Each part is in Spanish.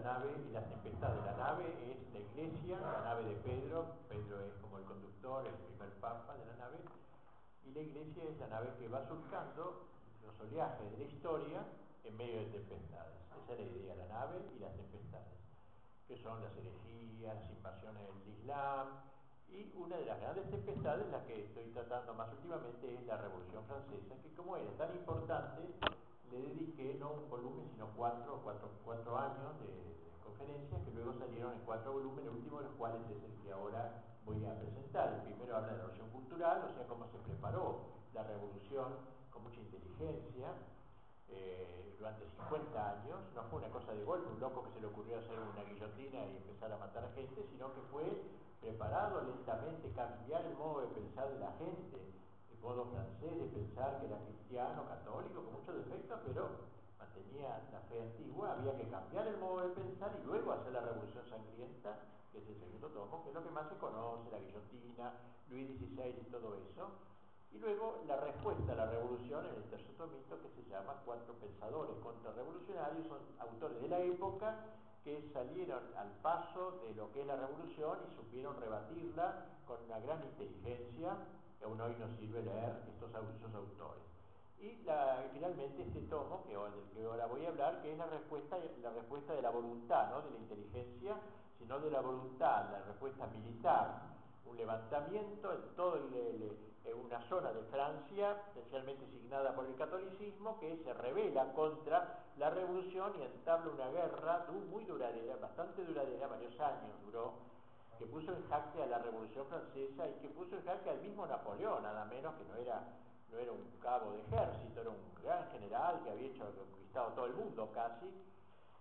la nave y la tempestad de la nave es la iglesia, la nave de Pedro, Pedro es como el conductor, el primer papa de la nave, y la iglesia es la nave que va surcando los oleajes de la historia en medio de tempestades. Esa es la idea, la nave y las tempestades, que son las herejías, las invasiones del Islam, y una de las grandes tempestades, la que estoy tratando más últimamente, es la Revolución Francesa, que como era tan importante, le dediqué no un volumen, sino cuatro, cuatro, cuatro años de, conferencias que luego salieron en cuatro volúmenes, el último de los cuales es el que ahora voy a presentar. El primero habla de la revolución cultural, o sea, cómo se preparó la revolución con mucha inteligencia, eh, durante 50 años, no fue una cosa de golpe, un loco que se le ocurrió hacer una guillotina y empezar a matar a gente, sino que fue preparado lentamente, cambiar el modo de pensar de la gente, modo francés de pensar que era cristiano, católico, con muchos defectos, pero mantenía la fe antigua, había que cambiar el modo de pensar y luego hacer la revolución sangrienta, que es el segundo tomo, que es lo que más se conoce, la guillotina, Luis XVI y todo eso, y luego la respuesta a la revolución en el tercer tomito que se llama Cuatro Pensadores Contrarrevolucionarios, son autores de la época que salieron al paso de lo que es la revolución y supieron rebatirla con una gran inteligencia, que aún hoy nos sirve leer estos, esos autores. Y la, finalmente este tomo, que, del que ahora voy a hablar, que es la respuesta, la respuesta de la voluntad, no de la inteligencia, sino de la voluntad, la respuesta militar, un levantamiento en toda una zona de Francia, especialmente signada por el catolicismo, que se revela contra la revolución y entabla una guerra muy duradera, bastante duradera, varios años duró, que puso en jaque a la revolución francesa y que puso en jaque al mismo Napoleón, nada menos que no era, no era un cabo de ejército, era un gran general que había hecho conquistado todo el mundo casi,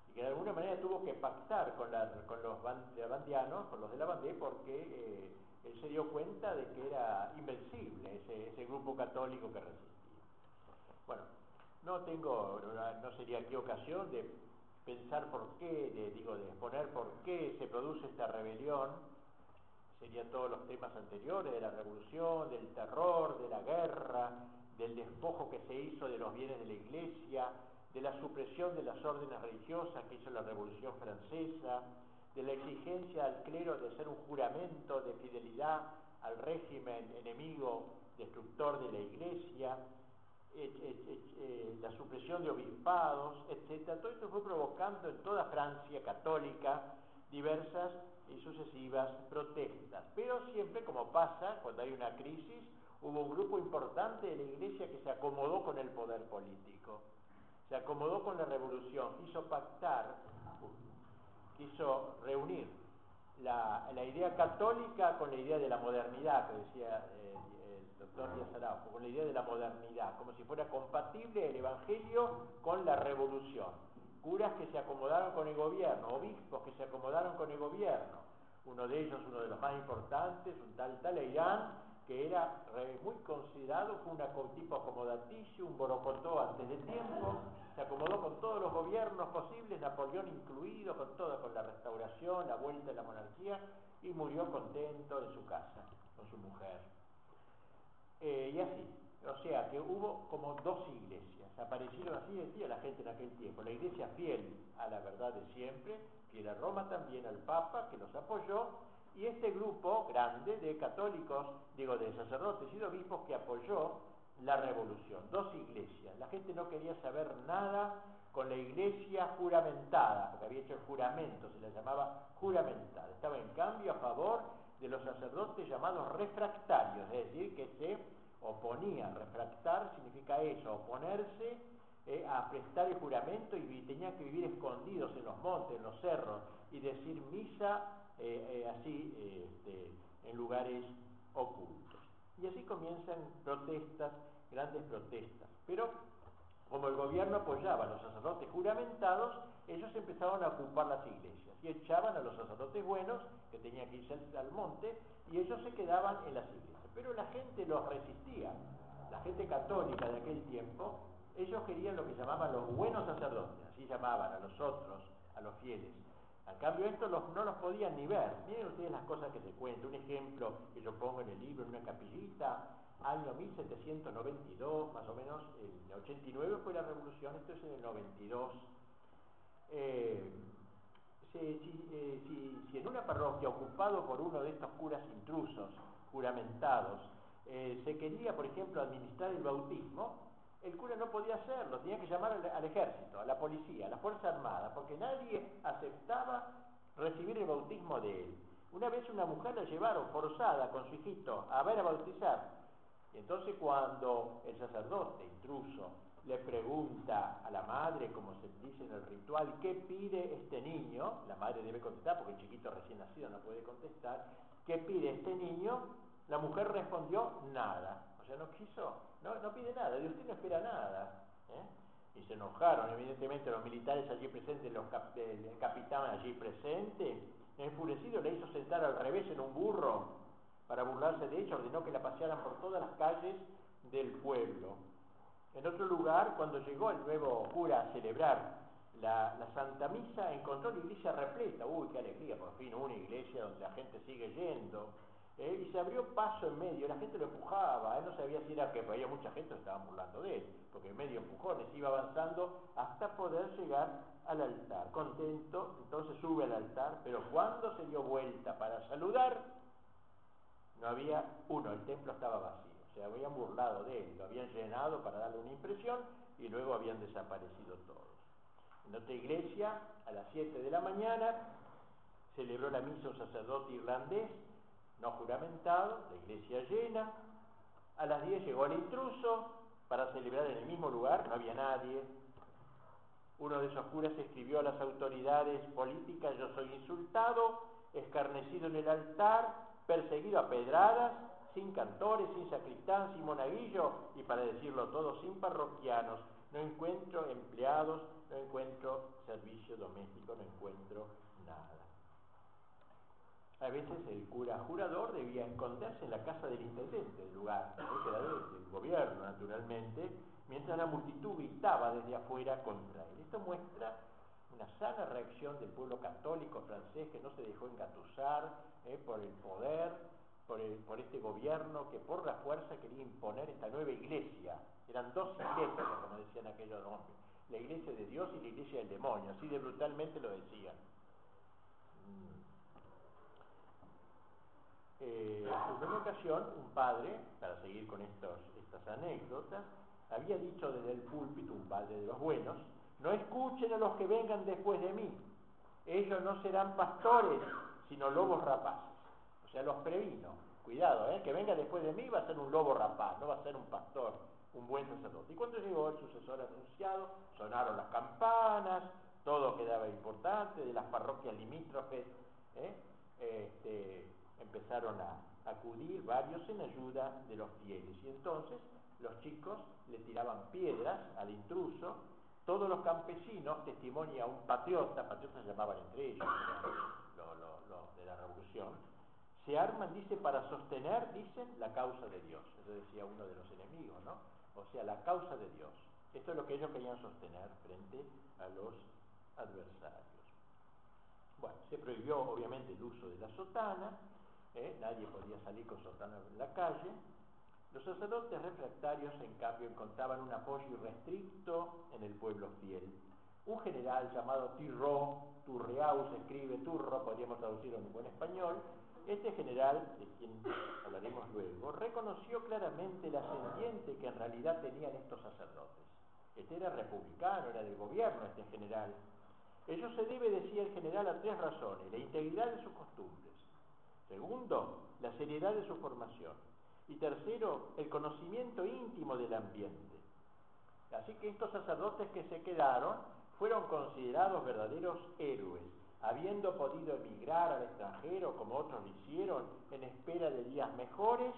y que de alguna manera tuvo que pactar con, la, con los bandianos, con los de la Bandé, porque eh, él se dio cuenta de que era invencible ese, ese grupo católico que resistía. Bueno, no tengo, no sería aquí ocasión de pensar por qué, de, digo, de exponer por qué se produce esta rebelión, serían todos los temas anteriores de la revolución, del terror, de la guerra, del despojo que se hizo de los bienes de la iglesia, de la supresión de las órdenes religiosas que hizo la revolución francesa, de la exigencia al clero de ser un juramento de fidelidad al régimen enemigo destructor de la iglesia, eh, la supresión de obispados, etc. Todo esto fue provocando en toda Francia católica diversas y sucesivas protestas. Pero siempre, como pasa cuando hay una crisis, hubo un grupo importante de la iglesia que se acomodó con el poder político, se acomodó con la revolución, quiso pactar quiso reunir la, idea católica con la idea de la modernidad, que decía eh, doctor Díaz Araujo, con la idea de la modernidad, como si fuera compatible el Evangelio con la revolución. Curas que se acomodaron con el gobierno, obispos que se acomodaron con el gobierno, uno de ellos, uno de los más importantes, un tal Talleyrand, que era muy considerado, fue un tipo acomodaticio, un borocotó antes de tiempo, se acomodó con todos los gobiernos posibles, Napoleón incluido, con toda, con la restauración, la vuelta de la monarquía, y murió contento en su casa, con su mujer. Eh, y así, o sea que hubo como dos iglesias, aparecieron así, decía la gente en aquel tiempo, la iglesia fiel a la verdad de siempre, fiel a Roma también, al Papa, que los apoyó, y este grupo grande de católicos, digo, de sacerdotes y de obispos que apoyó la revolución, dos iglesias. La gente no quería saber nada con la iglesia juramentada, porque había hecho el juramento, se la llamaba juramentada. Estaba en cambio a favor de los sacerdotes llamados refractarios, es decir, que se oponía. Refractar significa eso, oponerse eh, a prestar el juramento y tenía que vivir escondidos en los montes, en los cerros, y decir misa eh, eh, así este, en lugares ocultos. Y así comienzan protestas, grandes protestas. Pero como el gobierno apoyaba a los sacerdotes juramentados, ellos empezaron a ocupar las iglesias y echaban a los sacerdotes buenos, que tenían que irse al monte, y ellos se quedaban en las iglesias. Pero la gente los resistía. La gente católica de aquel tiempo, ellos querían lo que llamaban los buenos sacerdotes, así llamaban a los otros, a los fieles. Al cambio, esto no los podían ni ver. Miren ustedes las cosas que se cuentan. Un ejemplo que yo pongo en el libro, en una capillita, año 1792, más o menos, el 89 fue la revolución, esto es en el 92. Eh, eh, si, si, en una parroquia ocupado por uno de estos curas intrusos, juramentados, eh, se quería, por ejemplo, administrar el bautismo, el cura no podía hacerlo, tenía que llamar al, ejército, a la policía, a la Fuerza Armada, porque nadie aceptaba recibir el bautismo de él. Una vez una mujer la llevaron forzada con su hijito a ver a bautizar. Y entonces cuando el sacerdote intruso le pregunta a la madre, como se dice en el ritual, ¿qué pide este niño? La madre debe contestar porque el chiquito recién nacido no puede contestar. ¿Qué pide este niño? La mujer respondió, nada no quiso, no, pide nada, de usted no espera nada. ¿eh? Y se enojaron, evidentemente, los militares allí presentes, los el capitán allí presente, enfurecido le hizo sentar al revés en un burro para burlarse de ella, ordenó que la pasearan por todas las calles del pueblo. En otro lugar, cuando llegó el nuevo cura a celebrar la, Santa Misa, encontró la iglesia repleta. Uy, qué alegría, por fin una iglesia donde la gente sigue yendo. ¿eh? y se abrió paso en medio, la gente lo empujaba, él no sabía si era que había mucha gente que estaban burlando de él, porque en medio empujones iba avanzando hasta poder llegar al altar. Contento, entonces sube al altar, pero cuando se dio vuelta para saludar, no había uno, el templo estaba vacío, se habían burlado de él, lo habían llenado para darle una impresión y luego habían desaparecido todos. En otra iglesia, a las 7 de la mañana, celebró la misa un sacerdote irlandés no juramentado, la iglesia llena. A las 10 llegó el intruso para celebrar en el mismo lugar, no había nadie. Uno de esos curas escribió a las autoridades políticas, yo soy insultado, escarnecido en el altar, perseguido a pedradas, sin cantores, sin sacristán, sin monaguillo, y para decirlo todo, sin parroquianos. No encuentro empleados, no encuentro servicio doméstico, no encuentro nada. A veces el cura jurador debía esconderse en la casa del intendente del lugar, que era del, gobierno naturalmente, mientras la multitud gritaba desde afuera contra él. Esto muestra una sana reacción del pueblo católico francés que no se dejó engatusar eh, por el poder, por, por, este gobierno que por la fuerza quería imponer esta nueva iglesia. Eran dos iglesias, como decían aquellos hombres, la iglesia de Dios y la iglesia del demonio, así de brutalmente lo decían. Mm. Eh, en una ocasión, un padre, para seguir con estos, estas anécdotas, había dicho desde el púlpito, un padre de los buenos, no escuchen a los que vengan después de mí, ellos no serán pastores, sino lobos rapaces. O sea, los previno, cuidado, ¿eh? que venga después de mí va a ser un lobo rapaz, no va a ser un pastor, un buen sacerdote. Y cuando llegó el sucesor anunciado, sonaron las campanas, todo quedaba importante, de las parroquias limítrofes, ¿eh? este, empezaron a acudir varios en ayuda de los fieles. Y entonces los chicos le tiraban piedras al intruso, todos los campesinos, testimonia un patriota, patriotas llamaban entre ellos, los de la revolución, se arman, dice, para sostener, dicen, la causa de Dios. Eso decía uno de los enemigos, ¿no? O sea, la causa de Dios. Esto es lo que ellos querían sostener frente a los adversarios. Bueno, se prohibió obviamente el uso de la sotana, ¿eh? nadie podía salir con sotana en la calle. Los sacerdotes refractarios, en cambio, encontraban un apoyo irrestricto en el pueblo fiel. Un general llamado Tirro, Turreau se escribe Turro, podríamos traducirlo en buen español, este general, de quien hablaremos luego, reconoció claramente el ascendiente que en realidad tenían estos sacerdotes. Este era republicano, era del gobierno este general. Ello se debe, decía el general, a tres razones. La integridad de sus costumbres, Segundo, la seriedad de su formación. Y tercero, el conocimiento íntimo del ambiente. Así que estos sacerdotes que se quedaron fueron considerados verdaderos héroes, habiendo podido emigrar al extranjero como otros lo hicieron en espera de días mejores,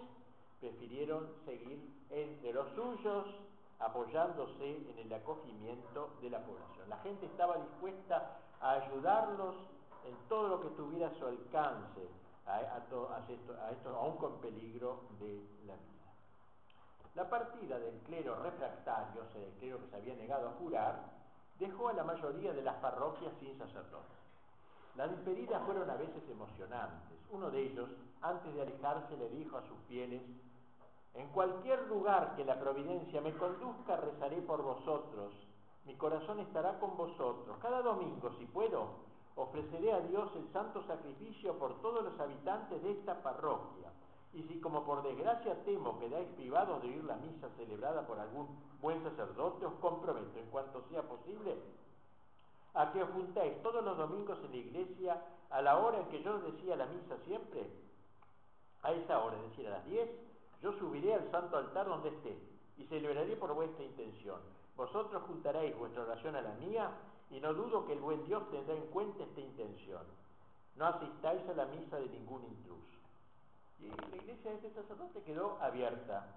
prefirieron seguir entre los suyos apoyándose en el acogimiento de la población. La gente estaba dispuesta a ayudarlos en todo lo que estuviera a su alcance, a, a, esto, aún con peligro de la vida. La partida del clero refractario, o sea, del clero que se había negado a jurar, dejó a la mayoría de las parroquias sin sacerdotes. Las despedidas fueron a veces emocionantes. Uno de ellos, antes de alejarse, le dijo a sus fieles, en cualquier lugar que la providencia me conduzca, rezaré por vosotros. Mi corazón estará con vosotros. Cada domingo, si puedo, ofreceré a Dios el santo sacrificio por todos los habitantes de esta parroquia. Y si como por desgracia temo quedáis privados de oír la misa celebrada por algún buen sacerdote, os comprometo en cuanto sea posible a que os juntéis todos los domingos en la iglesia a la hora en que yo decía la misa siempre, a esa hora, es decir, a las 10, yo subiré al santo altar donde esté y celebraré por vuestra intención. Vosotros juntaréis vuestra oración a la mía y no dudo que el buen Dios tendrá en cuenta esta intención. No asistáis a la misa de ningún intruso. Y la iglesia de este sacerdote quedó abierta.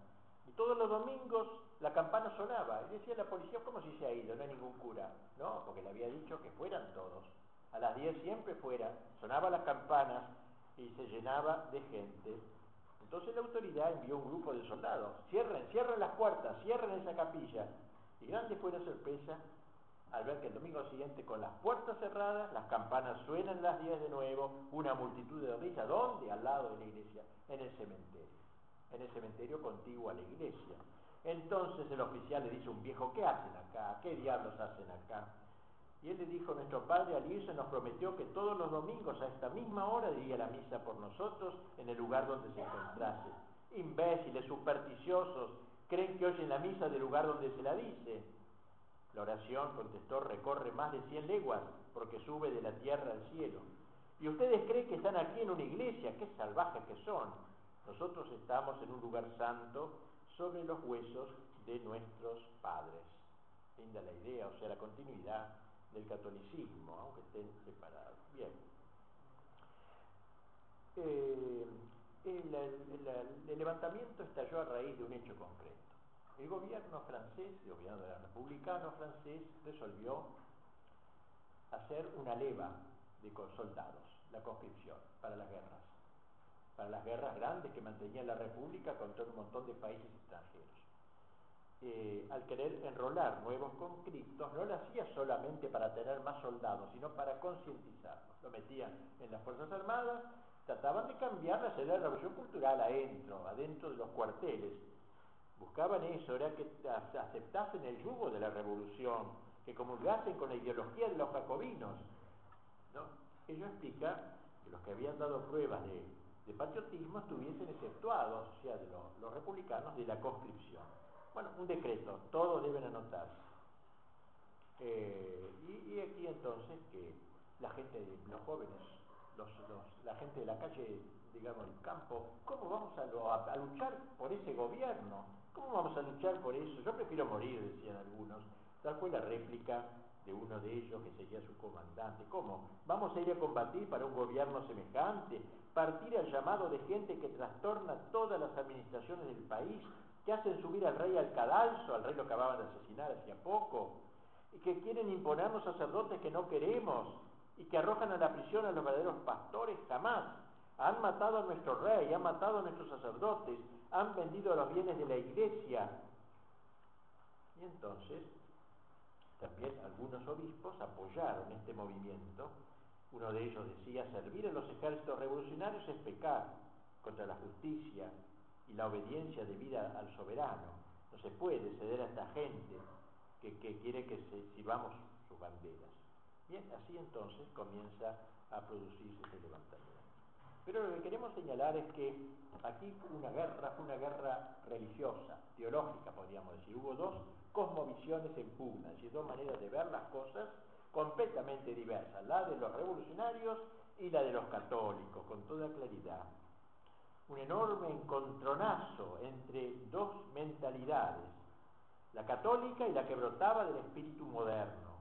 Y todos los domingos la campana sonaba. Y decía la policía, ¿cómo si se ha ido? No hay ningún cura. No, porque le había dicho que fueran todos. A las 10 siempre fuera. Sonaba las campanas y se llenaba de gente. Entonces la autoridad envió un grupo de soldados. Cierren, cierren las puertas, cierren esa capilla. Y grande fue la sorpresa al ver que el domingo siguiente con las puertas cerradas, las campanas suenan las 10 de nuevo, una multitud de risa. ¿Dónde? Al lado de la iglesia, en el cementerio. En el cementerio contiguo a la iglesia. Entonces el oficial le dice a un viejo, ¿qué hacen acá? ¿Qué diablos hacen acá? Y él le dijo, nuestro padre al nos prometió que todos los domingos a esta misma hora diría la misa por nosotros en el lugar donde se encontrase. Imbéciles, supersticiosos, creen que oyen la misa del lugar donde se la dice. La oración, contestó, recorre más de 100 leguas porque sube de la tierra al cielo. Y ustedes creen que están aquí en una iglesia, qué salvajes que son. Nosotros estamos en un lugar santo sobre los huesos de nuestros padres. Linda la idea, o sea, la continuidad del catolicismo, aunque estén separados. Bien. Eh, el levantamiento estalló a raíz de un hecho concreto. El gobierno francés, el gobierno republicano francés, resolvió hacer una leva de soldados, la conscripción, para las guerras, para las guerras grandes que mantenía la República contra un montón de países extranjeros. Eh, al querer enrolar nuevos conscriptos, no lo hacía solamente para tener más soldados, sino para concientizarlos. Lo metían en las Fuerzas Armadas, trataban de cambiar la de la revolución cultural adentro, adentro de los cuarteles, Buscaban eso, era que aceptasen el yugo de la revolución, que comulgasen con la ideología de los jacobinos. ¿no? Ello explica que los que habían dado pruebas de, patriotismo estuviesen exceptuados, o sea, de los republicanos, de la conscripción. Bueno, un decreto, todos deben anotarse. Eh, y, aquí entonces que la gente, los jóvenes, la gente de la calle, digamos, el campo, ¿cómo vamos a luchar por ese gobierno? ¿Cómo vamos a luchar por eso? Yo prefiero morir, decían algunos. Tal fue la réplica de uno de ellos que sería su comandante. ¿Cómo? ¿Vamos a ir a combatir para un gobierno semejante? ¿Partir al llamado de gente que trastorna todas las administraciones del país? ¿Que hacen subir al rey al cadalso? Al rey lo acababan de asesinar hacía poco. ¿Y que quieren imponernos sacerdotes que no queremos? ¿Y que arrojan a la prisión a los verdaderos pastores? Jamás. Han matado a nuestro rey, han matado a nuestros sacerdotes, han vendido los bienes de la iglesia. Y entonces, también algunos obispos apoyaron este movimiento. Uno de ellos decía, servir a los ejércitos revolucionarios es pecar contra la justicia y la obediencia debida al soberano. No se puede ceder a esta gente que, quiere que se, sirvamos sus banderas. Bien, así entonces comienza a producirse ese levantamiento. Pero lo que queremos señalar es que aquí una guerra, fue una guerra religiosa, teológica, podríamos decir. Hubo dos cosmovisiones en pugna, es decir, dos maneras de ver las cosas completamente diversas, la de los revolucionarios y la de los católicos, con toda claridad. Un enorme encontronazo entre dos mentalidades, la católica y la que brotaba del espíritu moderno.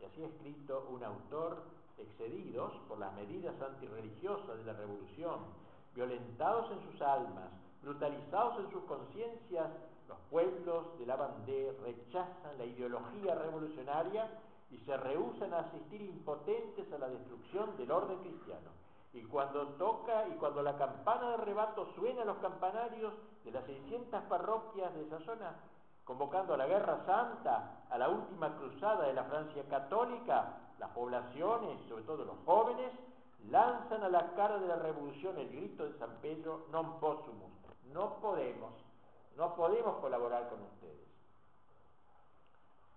Y así ha escrito un autor excedidos por las medidas antirreligiosas de la revolución, violentados en sus almas, brutalizados en sus conciencias, los pueblos de la bandera rechazan la ideología revolucionaria y se rehusan a asistir impotentes a la destrucción del orden cristiano. Y cuando toca y cuando la campana de rebato suena a los campanarios de las 600 parroquias de esa zona, convocando a la guerra santa, a la última cruzada de la Francia católica, las poblaciones, sobre todo los jóvenes, lanzan a la cara de la revolución el grito de San Pedro, non possumus, no podemos, no podemos colaborar con ustedes.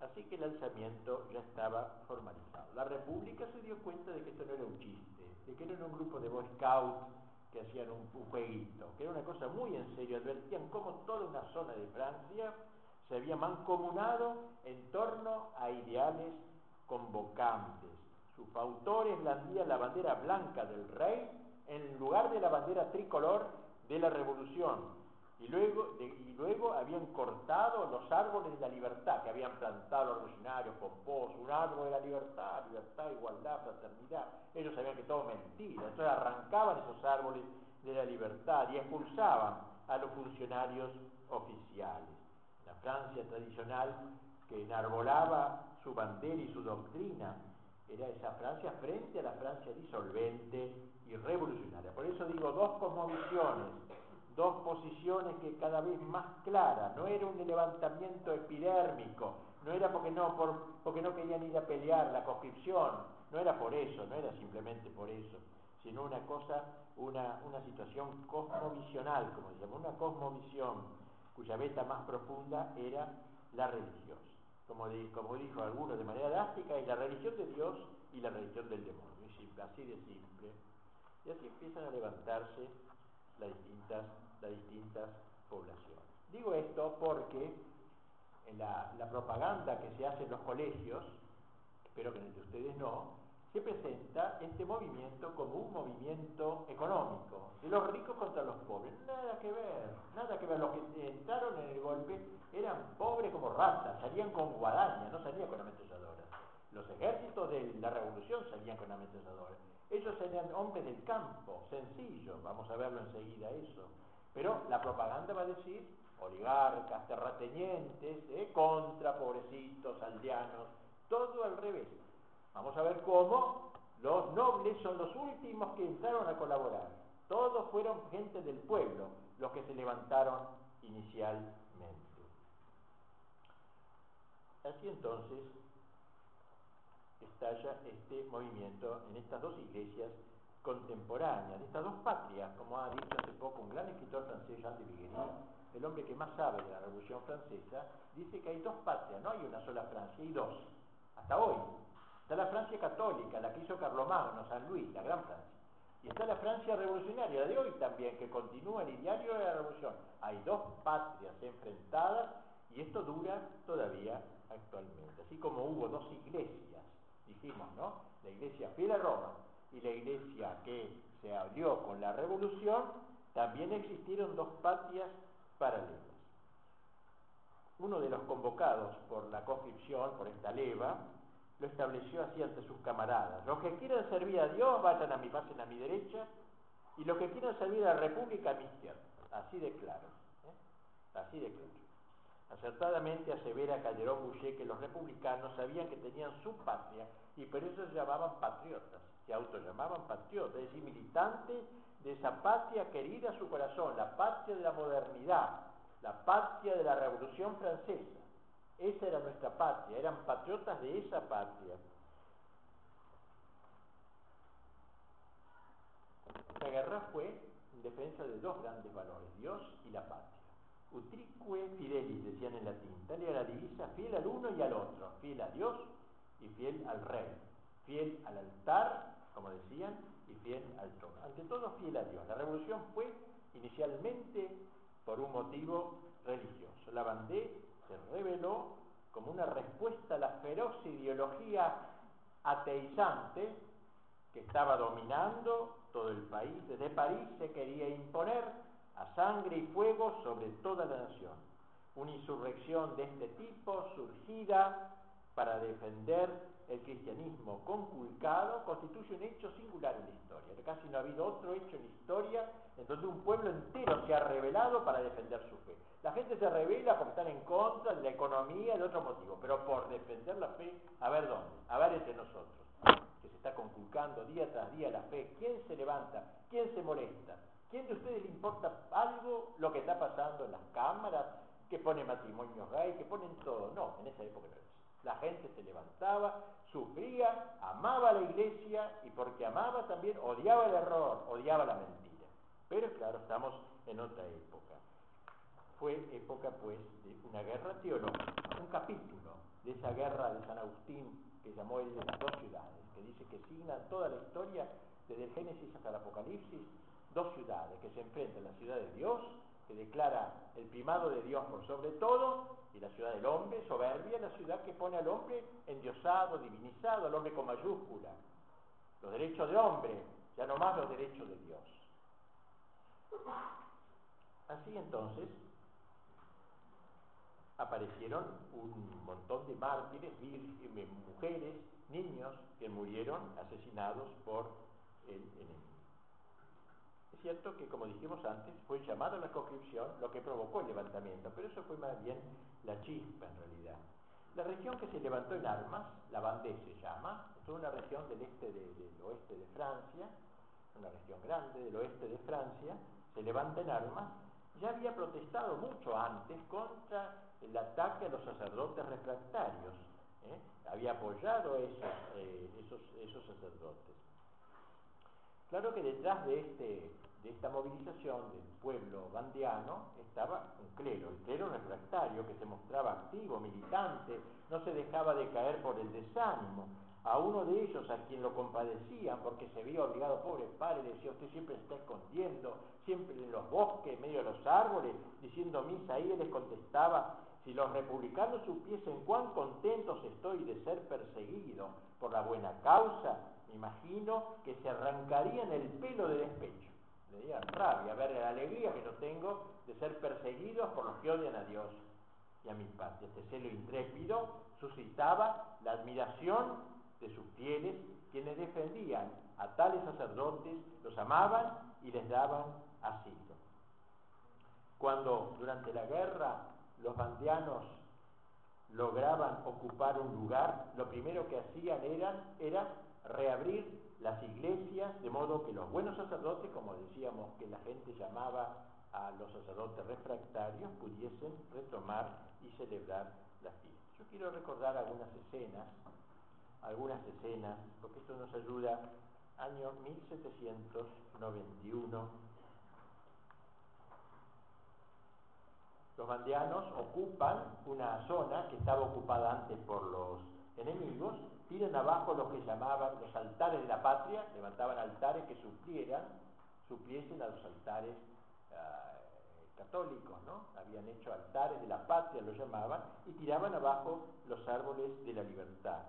Así que el alzamiento ya estaba formalizado. La República se dio cuenta de que esto no era un chiste, de que no era un grupo de Boy Scouts que hacían un jueguito, que era una cosa muy en serio. Advertían cómo toda una zona de Francia se había mancomunado en torno a ideales convocantes. Sus autores blandían la bandera blanca del rey en lugar de la bandera tricolor de la revolución y luego, y luego habían cortado los árboles de la libertad que habían plantado los revolucionarios pomposos, un árbol de la libertad, libertad, igualdad, fraternidad. Ellos sabían que todo mentira, entonces arrancaban esos árboles de la libertad y expulsaban a los funcionarios oficiales. La Francia tradicional que enarbolaba su bandera y su doctrina era esa Francia frente a la Francia disolvente y revolucionaria. Por eso digo dos cosmovisiones dos posiciones que cada vez más claras, no era un levantamiento epidérmico, no era porque no, por, porque no querían ir a pelear la conscripción, no era por eso, no era simplemente por eso, sino una cosa, una, una situación cosmovisional, como decíamos, una cosmovisión cuya beta más profunda era la religiosa. Como, dijo alguno de manera drástica, es la religión de Dios y la religión del demonio, así de simple. Y así empiezan a levantarse las distintas las distintas poblaciones. Digo esto porque en la, la, propaganda que se hace en los colegios, espero que en el de ustedes no, se presenta este movimiento como un movimiento económico, de los ricos contra los pobres. Nada que ver, nada que ver. Los que entraron en el golpe eran pobres como ratas, salían con guadaña, no salían con ametralladoras. Los ejércitos de la revolución salían con ametralladoras. Ellos eran hombres del campo, sencillos, vamos a verlo enseguida eso pero la propaganda va a decir oligarcas, terratenientes, ¿eh? contra pobrecitos, aldeanos, todo al revés. Vamos a ver cómo los nobles son los últimos que entraron a colaborar. Todos fueron gente del pueblo los que se levantaron inicialmente. Así entonces estalla este movimiento en estas dos iglesias contemporánea, de estas dos patrias, como ha dicho hace poco un gran escritor francés, Jean de Viguerie, el hombre que más sabe de la Revolución Francesa, dice que hay dos patrias, no hay una sola Francia, hay dos, hasta hoy. Está la Francia católica, la que hizo Carlomagno, San Luis, la gran Francia. Y está la Francia revolucionaria de hoy también, que continúa el ideario de la revolución. Hay dos patrias enfrentadas y esto dura todavía actualmente. Así como hubo dos iglesias, dijimos, ¿no? La iglesia fiel a Roma y la iglesia que se abrió con la revolución, también existieron dos patrias paralelas. Uno de los convocados por la conscripción, por esta leva, lo estableció así ante sus camaradas. Los que quieran servir a Dios, vayan a mi, pasen a mi derecha, y los que quieran servir a la República, a mi izquierda. Así de claro. ¿eh? Así de claro. Acertadamente asevera Calderón Boucher que los republicanos sabían que tenían su patria y por eso se llamaban patriotas se autollamaban patriotas, es decir, militantes de esa patria querida a su corazón, la patria de la modernidad, la patria de la Revolución Francesa. Esa era nuestra patria, eran patriotas de esa patria. La guerra fue en defensa de dos grandes valores, Dios y la patria. Utrique fidelis, decían en latín, tal era la divisa, fiel al uno y al otro, fiel a Dios y fiel al rey, fiel al altar como decían, y fiel al trono. Ante todo, fiel a Dios. La revolución fue inicialmente por un motivo religioso. La Bandé se reveló como una respuesta a la feroz ideología ateizante que estaba dominando todo el país. Desde París se quería imponer a sangre y fuego sobre toda la nación. Una insurrección de este tipo surgida para defender el cristianismo conculcado constituye un hecho singular en la historia. Casi no ha habido otro hecho en la historia en donde un pueblo entero se ha rebelado para defender su fe. La gente se revela porque están en contra de la economía, de otro motivo, pero por defender la fe, a ver dónde, a ver entre nosotros, que se está conculcando día tras día la fe, ¿quién se levanta? ¿Quién se molesta? ¿Quién de ustedes le importa algo lo que está pasando en las cámaras, que pone matrimonios gay, que ponen todo? No, en esa época no era la gente se levantaba, sufría, amaba la iglesia y porque amaba también odiaba el error, odiaba la mentira. Pero claro, estamos en otra época. fue época pues de una guerra teológica, un capítulo de esa guerra de San Agustín que llamó él de las dos ciudades, que dice que signa toda la historia desde el Génesis hasta el Apocalipsis, dos ciudades que se enfrentan, la ciudad de Dios, que declara el primado de Dios por sobre todo, y la ciudad del hombre, soberbia, la ciudad que pone al hombre endiosado, divinizado, al hombre con mayúscula, los derechos del hombre, ya no más los derechos de Dios. Así entonces, aparecieron un montón de mártires, eh, mujeres, niños que murieron asesinados por el enemigo. Es cierto que, como dijimos antes, fue llamado a la conscripción lo que provocó el levantamiento, pero eso fue más bien la chispa en realidad. La región que se levantó en armas, la Vendée se llama, es una región del este del oeste de Francia, una región grande del oeste de Francia, se levanta en armas, ya había protestado mucho antes contra el ataque a los sacerdotes refractarios, ¿eh? había apoyado eh, esos, esos sacerdotes. Claro que detrás de, este, de esta movilización del pueblo bandiano estaba un clero, el clero refractario que se mostraba activo, militante, no se dejaba de caer por el desánimo. A uno de ellos, a quien lo compadecían porque se veía obligado, pobre padre, decía, usted siempre está escondiendo, siempre en los bosques, en medio de los árboles, diciendo misa, y él les contestaba, si los republicanos supiesen cuán contentos estoy de ser perseguido por la buena causa, imagino que se arrancarían el pelo de despecho. Le diría rabia, ver la alegría que yo tengo de ser perseguidos por los que odian a Dios y a mi patria. Este celo intrépido suscitaba la admiración de sus fieles, quienes defendían a tales sacerdotes, los amaban y les daban asilo. Cuando durante la guerra los bandianos lograban ocupar un lugar, lo primero que hacían era reabrir las iglesias, de modo que los buenos sacerdotes, como decíamos que la gente llamaba a los sacerdotes refractarios, pudiesen retomar y celebrar las fiestas. Yo quiero recordar algunas escenas, algunas escenas, porque esto nos ayuda, año 1791, Los bandianos ocupan una zona que estaba ocupada antes por los enemigos, tiran abajo lo que llamaban los altares de la patria, levantaban altares que suplieran, supliesen a los altares eh, católicos, ¿no? Habían hecho altares de la patria, lo llamaban, y tiraban abajo los árboles de la libertad.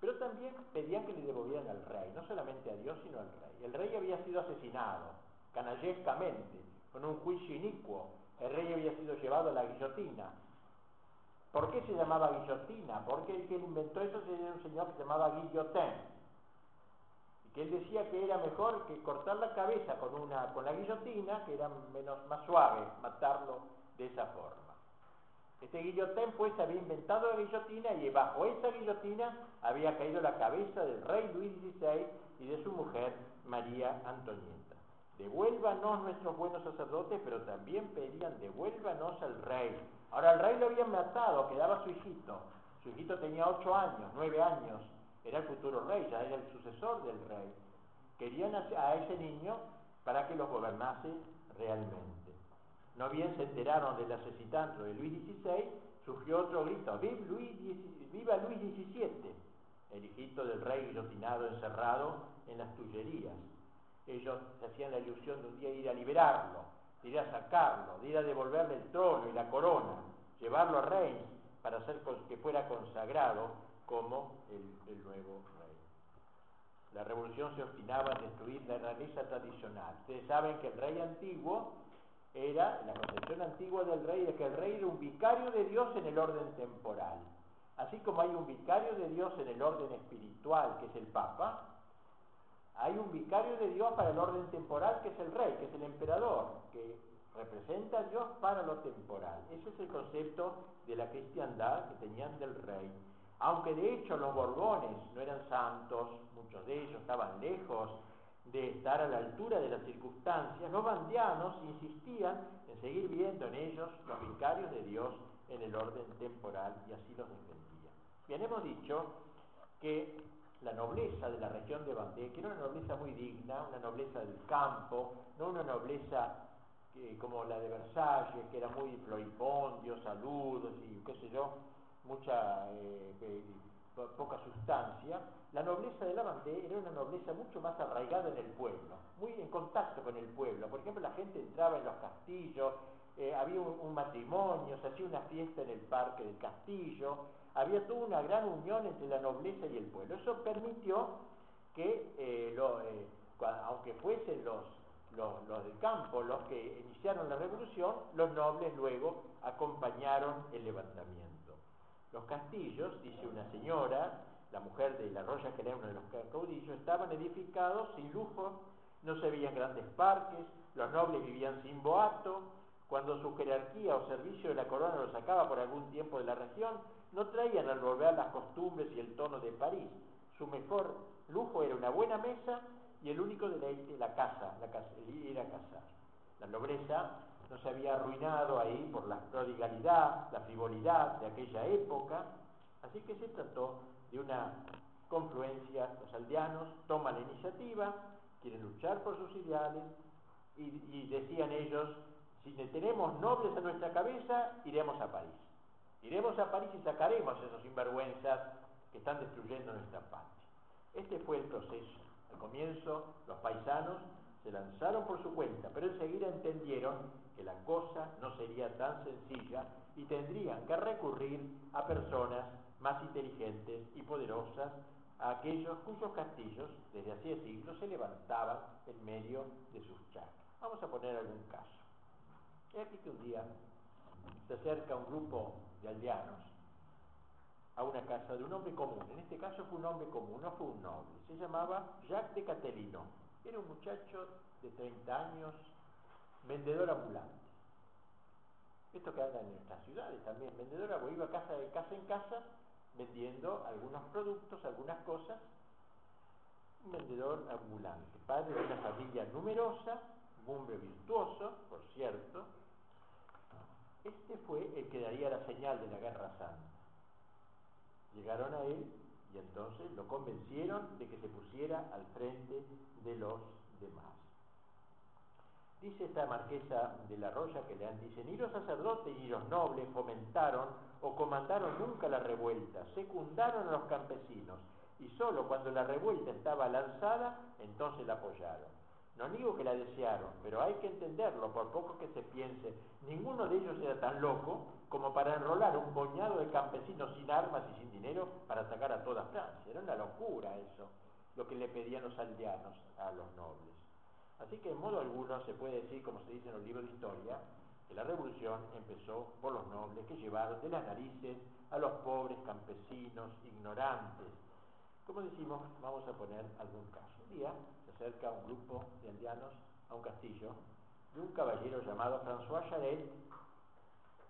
Pero también pedían que le devolvieran al rey, no solamente a Dios, sino al rey. El rey había sido asesinado, canallescamente, con un juicio inicuo, el rey había sido llevado a la guillotina. ¿Por qué se llamaba guillotina? Porque el que inventó eso era un señor que se llamaba Guillotin. Y que él decía que era mejor que cortar la cabeza con, una, con la guillotina, que era menos, más suave matarlo de esa forma. Este guillotín pues había inventado la guillotina y bajo esa guillotina había caído la cabeza del rey Luis XVI y de su mujer María Antonieta. Devuélvanos nuestros buenos sacerdotes, pero también pedían, devuélvanos al rey. Ahora, el rey lo habían matado, quedaba su hijito. Su hijito tenía ocho años, nueve años, era el futuro rey, ya era el sucesor del rey. Querían a ese niño para que los gobernase realmente. No bien se enteraron del asesinato de Luis XVI, surgió otro grito, ¡Viva Luis, viva Luis XVII! El hijito del rey guillotinado, encerrado en las Tullerías ellos se hacían la ilusión de un día ir a liberarlo, de ir a sacarlo, de ir a devolverle el trono y la corona, llevarlo a Reims para hacer que fuera consagrado como el, nuevo rey. La revolución se obstinaba en destruir la realeza tradicional. Ustedes saben que el rey antiguo era, la concepción antigua del rey es que el rey era un vicario de Dios en el orden temporal. Así como hay un vicario de Dios en el orden espiritual, que es el Papa, hay un vicario de Dios para el orden temporal que es el rey, que es el emperador, que representa a Dios para lo temporal. Ese es el concepto de la cristiandad que tenían del rey. Aunque de hecho los borbones no eran santos, muchos de ellos estaban lejos de estar a la altura de las circunstancias, los bandianos insistían en seguir viendo en ellos los vicarios de Dios en el orden temporal y así los defendían. Bien, hemos dicho que la nobleza de la región de Bandé, que era una nobleza muy digna, una nobleza del campo, no una nobleza que, como la de Versalles, que era muy floripondio, saludos y qué sé yo, mucha eh, eh, poca sustancia, la nobleza de la Vendée era una nobleza mucho más arraigada en el pueblo, muy en contacto con el pueblo. Por ejemplo, la gente entraba en los castillos, eh, había un, matrimonio, se hacía una fiesta en el parque del castillo, había toda una gran unión entre la nobleza y el pueblo. Eso permitió que, lo, aunque fuesen los los, del campo, los que iniciaron la revolución, los nobles luego acompañaron el levantamiento. Los castillos, dice una señora, la mujer de la Roya, que era uno de los caudillos, estaban edificados sin lujo, no se veían grandes parques, los nobles vivían sin boato, cuando su jerarquía o servicio de la corona los sacaba por algún tiempo de la región, no traían al volver las costumbres y el tono de París. Su mejor lujo era una buena mesa y el único deleite la casa, la casa, el ir a cazar. La nobleza no se había arruinado ahí por la prodigalidad, la frivolidad de aquella época, así que se trató de una confluencia, los aldeanos toman la iniciativa, quieren luchar por sus ideales y, y decían ellos, si tenemos nobles a nuestra cabeza, iremos a París. Iremos a París y sacaremos a esos sinvergüenzas que están destruyendo nuestra patria. Este fue el proceso al comienzo los paisanos se lanzaron por su cuenta, pero enseguida entendieron que la cosa no sería tan sencilla y tendrían que recurrir a personas más inteligentes y poderosas, a aquellos cuyos castillos desde hacía siglos se levantaban en medio de sus chacras. Vamos a poner algún caso. Es aquí que un día se acerca un grupo de aldeanos a una casa de un hombre común. En este caso fue un hombre común, no fue un noble. Se llamaba Jacques de Catelino. Era un muchacho de 30 años, vendedor ambulante. Esto que anda en nuestras ciudades también, vendedor, iba casa de casa en casa vendiendo algunos productos, algunas cosas. Un vendedor ambulante, padre de una familia numerosa, un hombre virtuoso, por cierto. Este fue el que daría la señal de la Guerra Santa Llegaron a él y entonces lo convencieron de que se pusiera al frente de los demás. Dice esta marquesa de la Roya que le han dice, ni los sacerdotes ni los nobles fomentaron o comandaron nunca la revuelta, secundaron a los campesinos y solo cuando la revuelta estaba lanzada, entonces la apoyaron. No digo que la desearon, pero hay que entenderlo, por poco que se piense. Ninguno de ellos era tan loco como para enrolar un puñado de campesinos sin armas y sin dinero para atacar a toda Francia. Era una locura eso, lo que le pedían los aldeanos a los nobles. Así que en modo alguno se puede decir, como se dice en los libros de historia, que la revolución empezó por los nobles que llevaron de las narices a los pobres campesinos ignorantes como decimos, vamos a poner algún caso. Un día acerca un grupo de aldeanos a un castillo de un caballero llamado François Charet,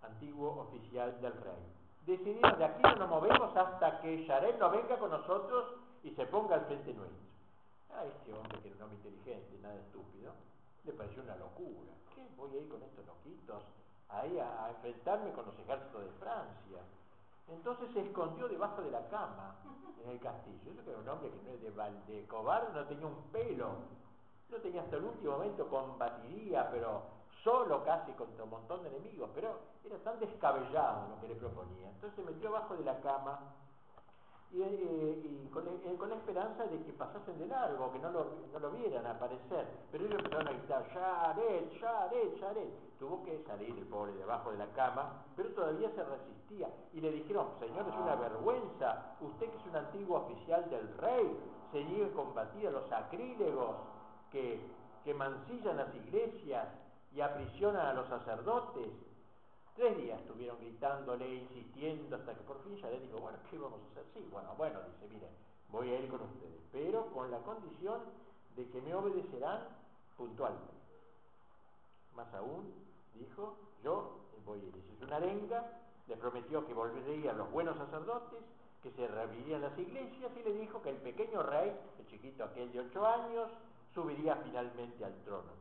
antiguo oficial del rey. Decidimos de aquí no nos movemos hasta que Charet no venga con nosotros y se ponga al frente nuestro. A este hombre, que era un hombre inteligente, nada estúpido, le pareció una locura. ¿Qué voy a ir con estos loquitos ahí a enfrentarme con los ejércitos de Francia? Entonces se escondió debajo de la cama en el castillo. Eso que era un hombre que no es de, de cobarde, no tenía un pelo. No tenía hasta el último momento, combatiría, pero solo casi contra un montón de enemigos. Pero era tan descabellado lo que le proponía. Entonces se metió abajo de la cama y, eh, con, eh, con, la esperanza de que pasasen de largo, que no lo, no lo vieran aparecer. Pero ellos empezaron a gritar, Yaret, Yaret, Yaret. Tuvo que salir el pobre debajo de la cama, pero todavía se resistía. Y le dijeron, señor, es una vergüenza, usted que es un antiguo oficial del rey, se niega a combatir a los sacrílegos que, que mancillan las iglesias y aprisionan a los sacerdotes. Tres días estuvieron gritándole, insistiendo, hasta que por fin ya le dijo, bueno, ¿qué vamos a hacer? Sí, bueno, bueno, dice, mire, voy a ir con ustedes, pero con la condición de que me obedecerán puntualmente. Más aún, dijo, yo voy a ir. Hizo una arenga, le prometió que volverían los buenos sacerdotes, que se revirían las iglesias y le dijo que el pequeño rey, el chiquito aquel de ocho años, subiría finalmente al trono.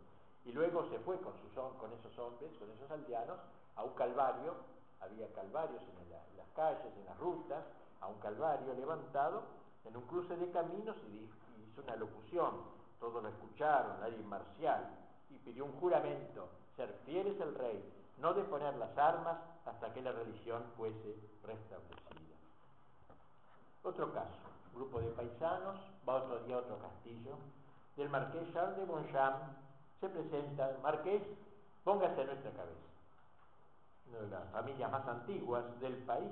Y luego se fue con, sus, con esos hombres, con esos aldeanos, a un calvario, había calvarios en, las calles, en las rutas, a un calvario levantado en un cruce de caminos y hizo una locución, todos lo escucharon, nadie marcial, y pidió un juramento, ser fieles al rey, no de poner las armas hasta que la religión fuese restablecida. Otro caso, grupo de paisanos va otro día a otro castillo, del marqués Charles de Bonchamp se presenta, marqués, póngase a nuestra cabeza. Una de las familias más antiguas del país.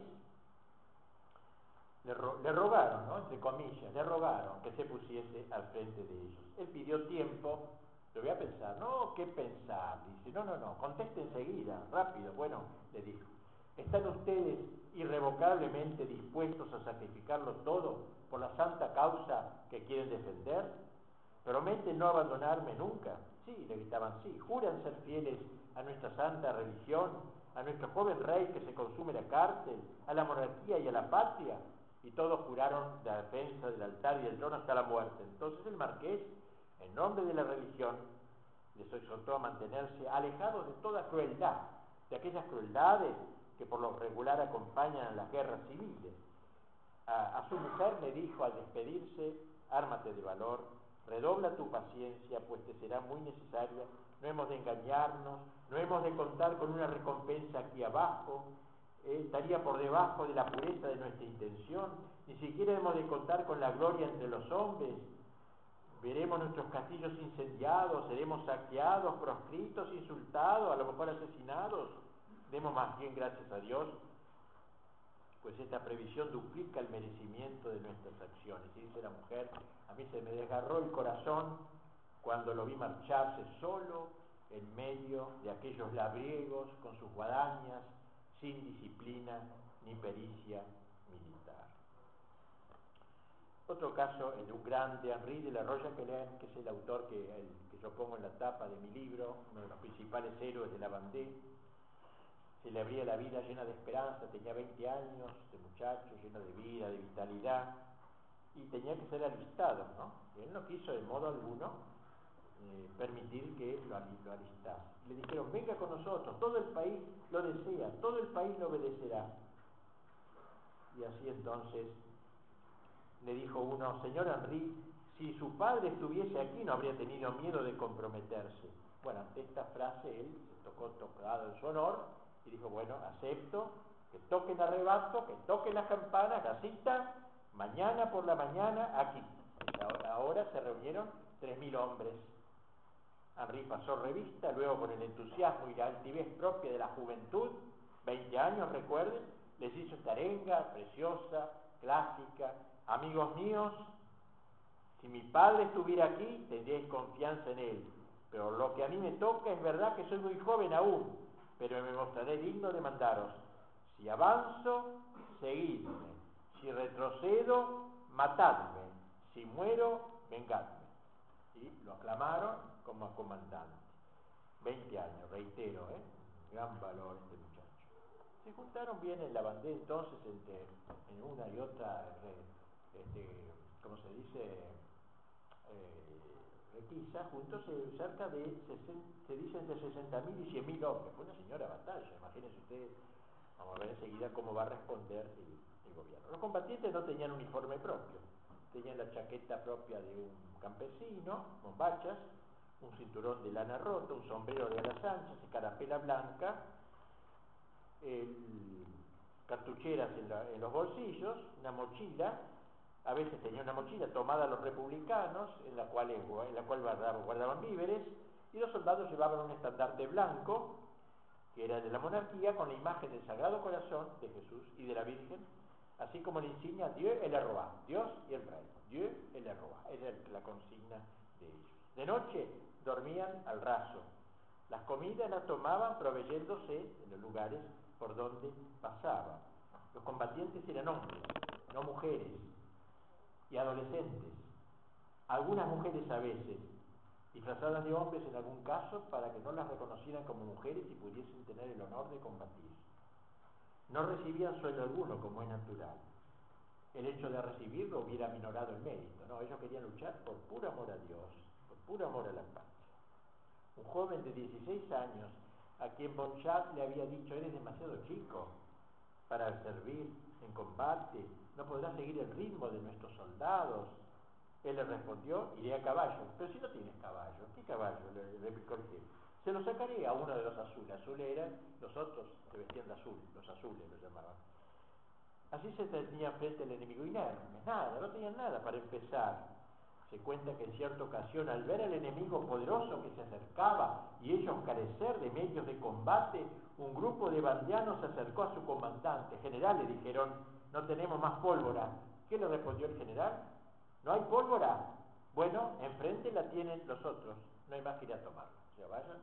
Le, rogaron, ¿no? entre comillas, le rogaron que se pusiese al frente de ellos. Él pidió tiempo lo voy a pensar. No, ¿qué pensar? Dice, no, no, no, conteste enseguida, rápido. Bueno, le dijo, ¿están ustedes irrevocablemente dispuestos a sacrificarlo todo por la santa causa que quieren defender? ¿Prometen no abandonarme nunca? Sí, le gritaban, sí. ¿Juran ser fieles a nuestra santa religión? ¿A nuestro joven rey que se consume la cárcel? ¿A la monarquía y a la patria? Y todos juraron la defensa del altar y del trono hasta la muerte. Entonces el marqués en nombre de la religión, les exhortó a mantenerse alejados de toda crueldad, de aquellas crueldades que por lo regular acompañan a las guerras civiles. A, a su mujer le dijo al despedirse, ármate de valor, redobla tu paciencia, pues te será muy necesaria, no hemos de engañarnos, no hemos de contar con una recompensa aquí abajo, eh, estaría por debajo de la pureza de nuestra intención, ni siquiera hemos de contar con la gloria entre los hombres, veremos nuestros castillos incendiados, seremos saqueados, proscritos, insultados, a lo mejor asesinados. Demos más bien gracias a Dios, pues esta previsión duplica el merecimiento de nuestras acciones. Y dice la mujer, a mí se me desgarró el corazón cuando lo vi marcharse solo en medio de aquellos labriegos con sus guadañas, sin disciplina ni pericia militar. Otro caso, el de un grande Henri de la Roya-Quelaine, que es el autor que, que yo pongo en la tapa de mi libro, uno de los principales héroes de la Bandé. Se le abría la vida llena de esperanza, tenía 20 años, de muchacho, lleno de vida, de vitalidad, y tenía que ser alistado, ¿no? Él no quiso de modo alguno eh, permitir que lo, alistase. Le dijeron, venga con nosotros, todo el país lo desea, todo el país lo obedecerá. Y así entonces le dijo uno, señor Henry, si su padre estuviese aquí no habría tenido miedo de comprometerse. Bueno, ante esta frase él se tocó tocado en su honor y dijo, bueno, acepto que toquen arrebato, que toquen las campanas, la cita, mañana por la mañana aquí. Ahora, ahora se reunieron tres mil hombres. Henry pasó revista, luego con el entusiasmo y la altivez propia de la juventud, 20 años, recuerden, les hizo esta arenga preciosa, clásica, Amigos míos, si mi padre estuviera aquí, tendríais confianza en él. Pero lo que a mí me toca es verdad que soy muy joven aún, pero me mostraré digno de mandaros. Si avanzo, seguidme. Si retrocedo, matadme. Si muero, vengadme. Y lo aclamaron como comandante. Veinte años, reitero, ¿eh? gran valor este muchacho. Se juntaron bien en la bandera entonces entre, en una y otra este, como se dice, eh, requisa, juntos cerca de, se dice entre 60.000 y 100.000 hombres. Fue una señora batalla, imagínense ustedes, vamos a ver enseguida cómo va a responder el gobierno. Los combatientes no tenían uniforme propio, tenían la chaqueta propia de un campesino, bombachas, un cinturón de lana rota, un sombrero de alas anchas, carapela blanca, cartucheras en, la, en, los bolsillos, una mochila a veces tenía una mochila tomada a los republicanos, en la cual, en la cual guardaban víveres, y los soldados llevaban un estandarte blanco, que era de la monarquía, con la imagen del Sagrado Corazón de Jesús y de la Virgen, así como la insignia Dios el roi, Dios y el Rey, Dios el roi, era la consigna de ellos. De noche dormían al raso, las comidas las tomaban proveyéndose en los lugares por donde pasaban. Los combatientes eran hombres, no mujeres, y adolescentes, algunas mujeres a veces, disfrazadas de hombres en algún caso para que no las reconocieran como mujeres y pudiesen tener el honor de combatir. No recibían sueldo alguno, como es natural. El hecho de recibirlo hubiera minorado el mérito, no, ellos querían luchar por puro amor a Dios, por puro amor a la patria. Un joven de 16 años, a quien Bonchat le había dicho, eres demasiado chico para servir en combate, no podrás seguir el ritmo de nuestros soldados. Él le respondió, iré a caballo. Pero si no tienes caballo, ¿qué caballo? Le replicó. Se lo sacaré a uno de los azules. Azul eran, los otros se vestían de azul, los azules lo llamaban. Así se tenía frente al enemigo inerme, nada, no tenían nada para empezar. Se cuenta que en cierta ocasión, al ver al enemigo poderoso que se acercaba y ellos carecer de medios de combate, un grupo de bandianos se acercó a su comandante. General, le dijeron, no tenemos más pólvora. ¿Qué le respondió el general? ¿No hay pólvora? Bueno, enfrente la tienen los otros, no hay más que ir a tomarla. Vayan,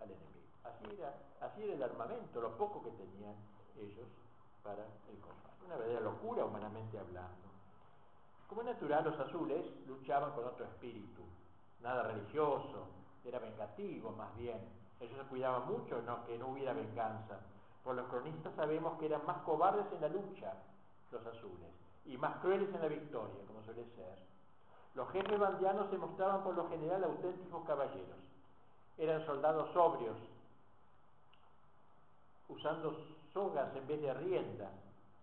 al enemigo. Así era, así era el armamento, lo poco que tenían ellos para el combate. Una verdadera locura humanamente hablando. Como es natural, los azules luchaban con otro espíritu, nada religioso, era vengativo más bien. Ellos se cuidaban mucho no, que no hubiera venganza. Por los cronistas sabemos que eran más cobardes en la lucha, los azules, y más crueles en la victoria, como suele ser. Los jefes bandianos se mostraban por lo general auténticos caballeros. Eran soldados sobrios, usando sogas en vez de riendas,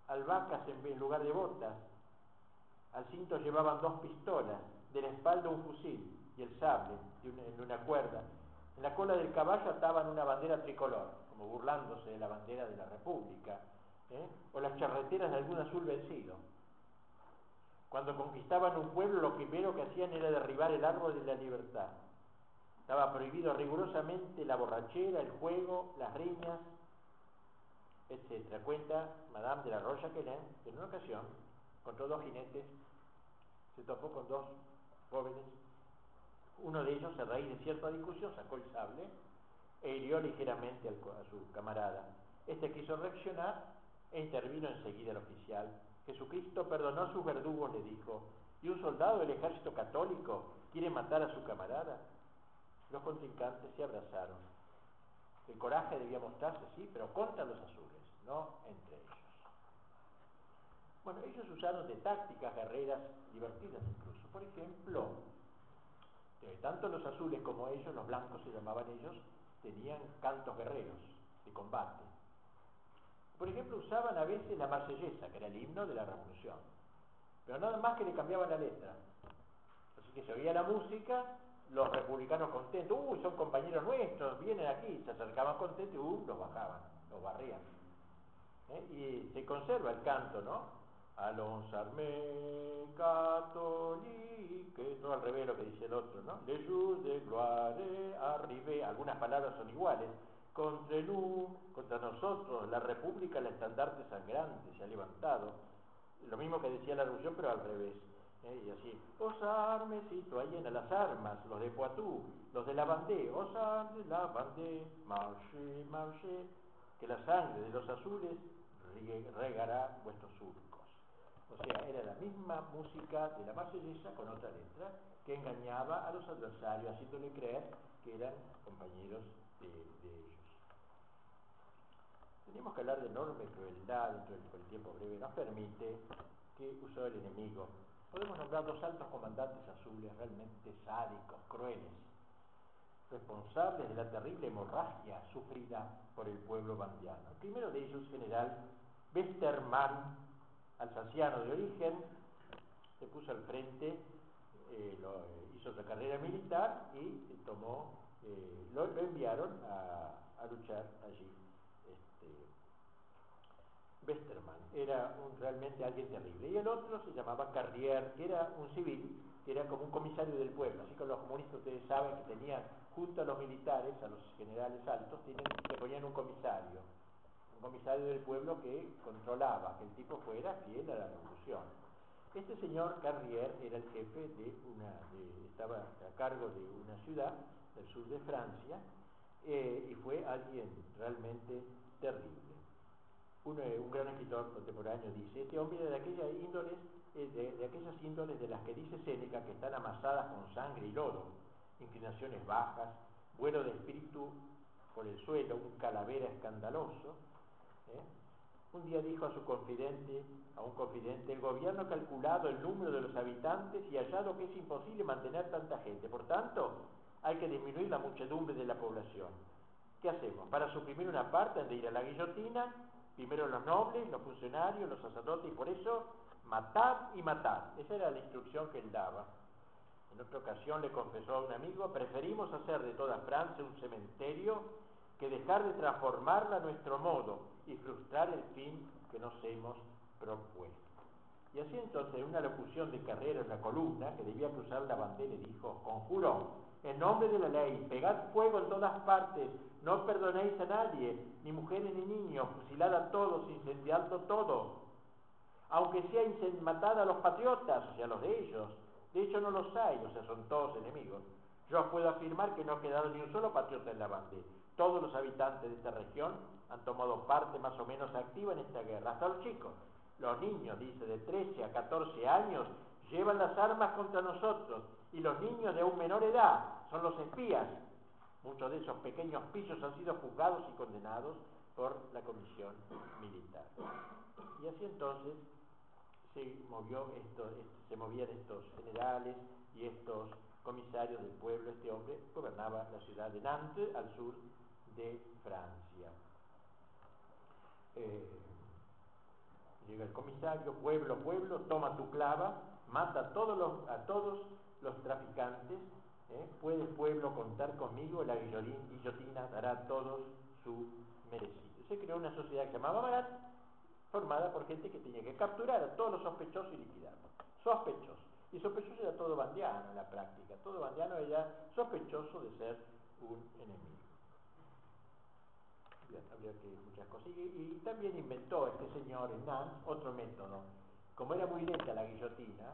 albahacas en lugar de botas. Al cinto llevaban dos pistolas, de la espalda un fusil y el sable en una cuerda. En la cola del caballo ataban una bandera tricolor, como burlándose de la bandera de la República, ¿eh? o las charreteras de algún azul vencido. Cuando conquistaban un pueblo, lo primero que hacían era derribar el árbol de la libertad. Estaba prohibido rigurosamente la borrachera, el juego, las riñas, etc. Cuenta Madame de la Roya que en una ocasión, con dos jinetes, se topó con dos jóvenes. Uno de ellos, a raíz de cierta discusión, sacó el sable e hirió ligeramente a su camarada. Este quiso reaccionar e intervino enseguida el oficial. Jesucristo perdonó a sus verdugos, le dijo, y un soldado del ejército católico quiere matar a su camarada. Los contrincantes se abrazaron. El coraje debía mostrarse, sí, pero contra los azules, no entre ellos. Bueno, ellos usaron de tácticas guerreras divertidas incluso. Por ejemplo, tanto los azules como ellos, los blancos se llamaban ellos, tenían cantos guerreros de combate. Por ejemplo, usaban a veces la marsellesa, que era el himno de la revolución. Pero nada más que le cambiaban la letra. Así que se oía la música los republicanos contentos, uy, son compañeros nuestros, vienen aquí, se acercaban contentos uh, los bajaban, los barrían. ¿Eh? Y se conserva el canto, ¿no? Alons armé catholique, todo al revés lo que dice el otro, ¿no? Le de gloire arrivé, algunas palabras son iguales. Contra nous, contra nosotros, la república, el estandarte sangrante se ha levantado. Lo mismo que decía la revolución, pero al revés. ¿Eh? y así, os armes, ahí en las armas, los de Poitou, los de la Bandé, os armes, la Bandé, marche, marche, que la sangre de los azules regará vuestros surcos. O sea, era la misma música de la marsellesa con otra letra que engañaba a los adversarios, haciéndole creer que eran compañeros de, ellos. Tenemos que hablar de enorme crueldad dentro del tiempo breve, nos permite que usó el enemigo Podemos nombrar dos altos comandantes azules realmente sádicos, crueles, responsables de la terrible hemorragia sufrida por el pueblo bandiano. El primero de ellos, general Westermann, alsaciano de origen, se puso al frente, eh, eh, hizo otra carrera militar y tomó, eh, lo, enviaron a, luchar allí. Este, Westermann, era un, realmente alguien terrible. Y el otro se llamaba Carrier, que era un civil, que era como un comisario del pueblo. Así que los comunistas, ustedes saben que tenían, junto a los militares, a los generales altos, tienen, ponían un comisario, un comisario del pueblo que controlaba que el tipo fuera fiel a la revolución. Este señor Carrier era el jefe de una, estaba a cargo de una ciudad del sur de Francia eh, y fue alguien realmente terrible. Eh, un, gran escritor contemporáneo dice, este hombre de aquellas índoles, eh, de, aquellas índoles de las que dice Séneca que están amasadas con sangre y lodo, inclinaciones bajas, vuelo de espíritu por el suelo, un calavera escandaloso. ¿eh? Un día dijo a su confidente, a un confidente, el gobierno ha calculado el número de los habitantes y hallado que es imposible mantener tanta gente. Por tanto, hay que disminuir la muchedumbre de la población. ¿Qué hacemos? Para suprimir una parte han de ir a la guillotina Primero los nobles, los funcionarios, los sacerdotes, y por eso matar y matar. Esa era la instrucción que él daba. En otra ocasión le confesó a un amigo, preferimos hacer de toda Francia un cementerio que dejar de transformarla a nuestro modo y frustrar el fin que nos hemos propuesto. Y así entonces, en una locución de carrera en la columna, que debía cruzar la bandera, dijo, conjuro, en nombre de la ley, pegad fuego en todas partes, no perdonéis a nadie, ni mujeres ni niños, fusilad a todos, incendiando todo. Aunque sea matada a los patriotas, o sea, los de ellos, de hecho no los hay, o sea, son todos enemigos. Yo puedo afirmar que no ha quedado ni un solo patriota en la bandera. Todos los habitantes de esta región han tomado parte más o menos activa en esta guerra, hasta los chicos. Los niños, dice, de 13 a 14 años llevan las armas contra nosotros y los niños de aún menor edad son los espías. Muchos de esos pequeños pillos han sido juzgados y condenados por la comisión militar. Y así entonces se movió esto, se movían estos generales y estos comisarios del pueblo. Este hombre gobernaba la ciudad de Nantes al sur de Francia. Eh, llega el comisario, pueblo, pueblo, toma tu clava, mata a todos los, a todos los traficantes, ¿eh? puede pueblo contar conmigo, la guillotina dará todos su merecido. Se creó una sociedad que se llamaba Marat, formada por gente que tenía que capturar a todos los sospechosos y liquidarlos. Sospechosos. Y sospechoso era todo bandiano en la práctica. Todo bandiano era sospechoso de ser un enemigo habría que muchas cosas. Y, también inventó este señor Hernán otro método. Como era muy lenta la guillotina,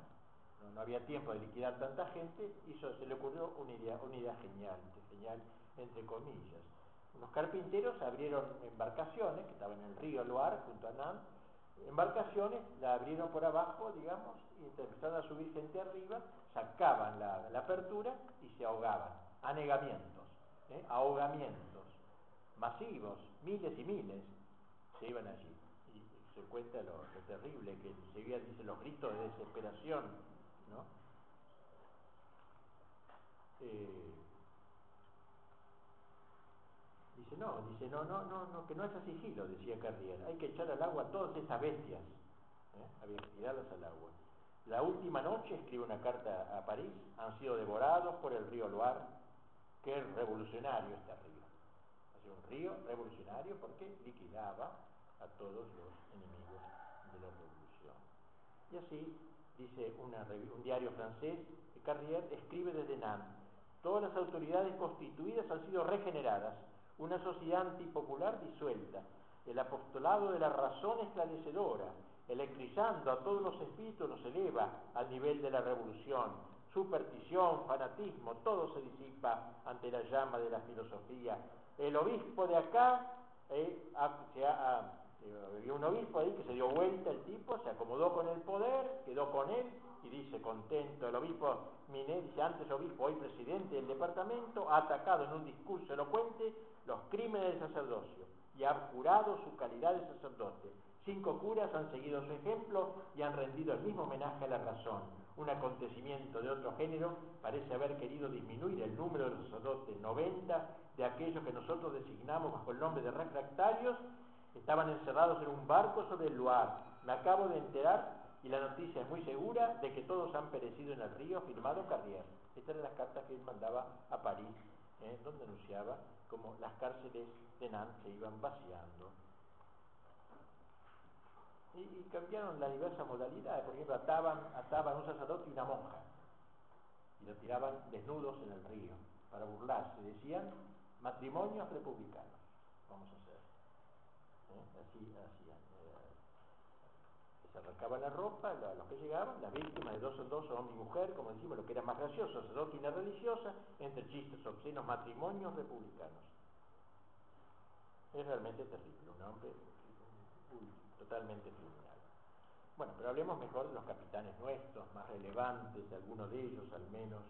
no, había tiempo de liquidar tanta gente, hizo, se le ocurrió una idea, una idea genial, entre comillas. Unos carpinteros abrieron embarcaciones que estaban en el río Loire junto a Nantes, embarcaciones, la abrieron por abajo, digamos, y empezaron a subir gente arriba, sacaban la, apertura y se ahogaban. Anegamientos, ¿eh? ahogamientos masivos, miles y miles, se iban allí. Y se cuenta lo, terrible que se oían, dice, los gritos de desesperación, ¿no? Eh, dice, no, dice, no, no, no, no, que no haya sigilo, decía Carrier, hay que echar al agua a todas estas bestias, ¿eh? tirarlas al agua. La última noche escribe una carta a París, han sido devorados por el río Loire, que es revolucionario este río un río revolucionario porque liquidaba a todos los enemigos de la revolución. Y así, dice un diario francés, Carrier escribe desde Nantes, todas las autoridades constituidas han sido regeneradas, una sociedad antipopular disuelta, el apostolado de la razón esclarecedora, electrizando a todos los espíritus, nos eleva al nivel de la revolución. Superstición, fanatismo, todo se disipa ante la llama de la filosofía. El obispo de acá, eh, había un obispo ahí que se dio vuelta el tipo, se acomodó con el poder, quedó con él y dice contento, el obispo Minet dice antes obispo, hoy presidente del departamento, ha atacado en un discurso elocuente los crímenes del sacerdocio y ha jurado su calidad de sacerdote. Cinco curas han seguido su ejemplo y han rendido el mismo homenaje a la razón. Un acontecimiento de otro género parece haber querido disminuir el número de los sacerdotes. 90 de aquellos que nosotros designamos bajo el nombre de refractarios estaban encerrados en un barco sobre el Loire. Me acabo de enterar, y la noticia es muy segura, de que todos han perecido en el río, firmado Carrier. Estas eran las cartas que él mandaba a París, ¿eh? donde anunciaba como las cárceles de Nantes se iban vaciando y, cambiaron las diversas modalidades. Por ejemplo, ataban, ataban un sacerdote y una monja y lo tiraban desnudos en el río para burlarse. Decían matrimonios republicanos. Vamos a hacer. ¿Eh? Así hacían. Eh, se arrancaban la ropa, los que llegaban, las víctimas de dos en dos, hombre y mujer, como decimos, lo que era más gracioso, una religiosa, entre chistes obscenos, matrimonios republicanos. Es realmente terrible, un hombre totalmente criminal. Bueno, pero hablemos mejor de los capitanes nuestros, más relevantes, algunos de ellos al menos.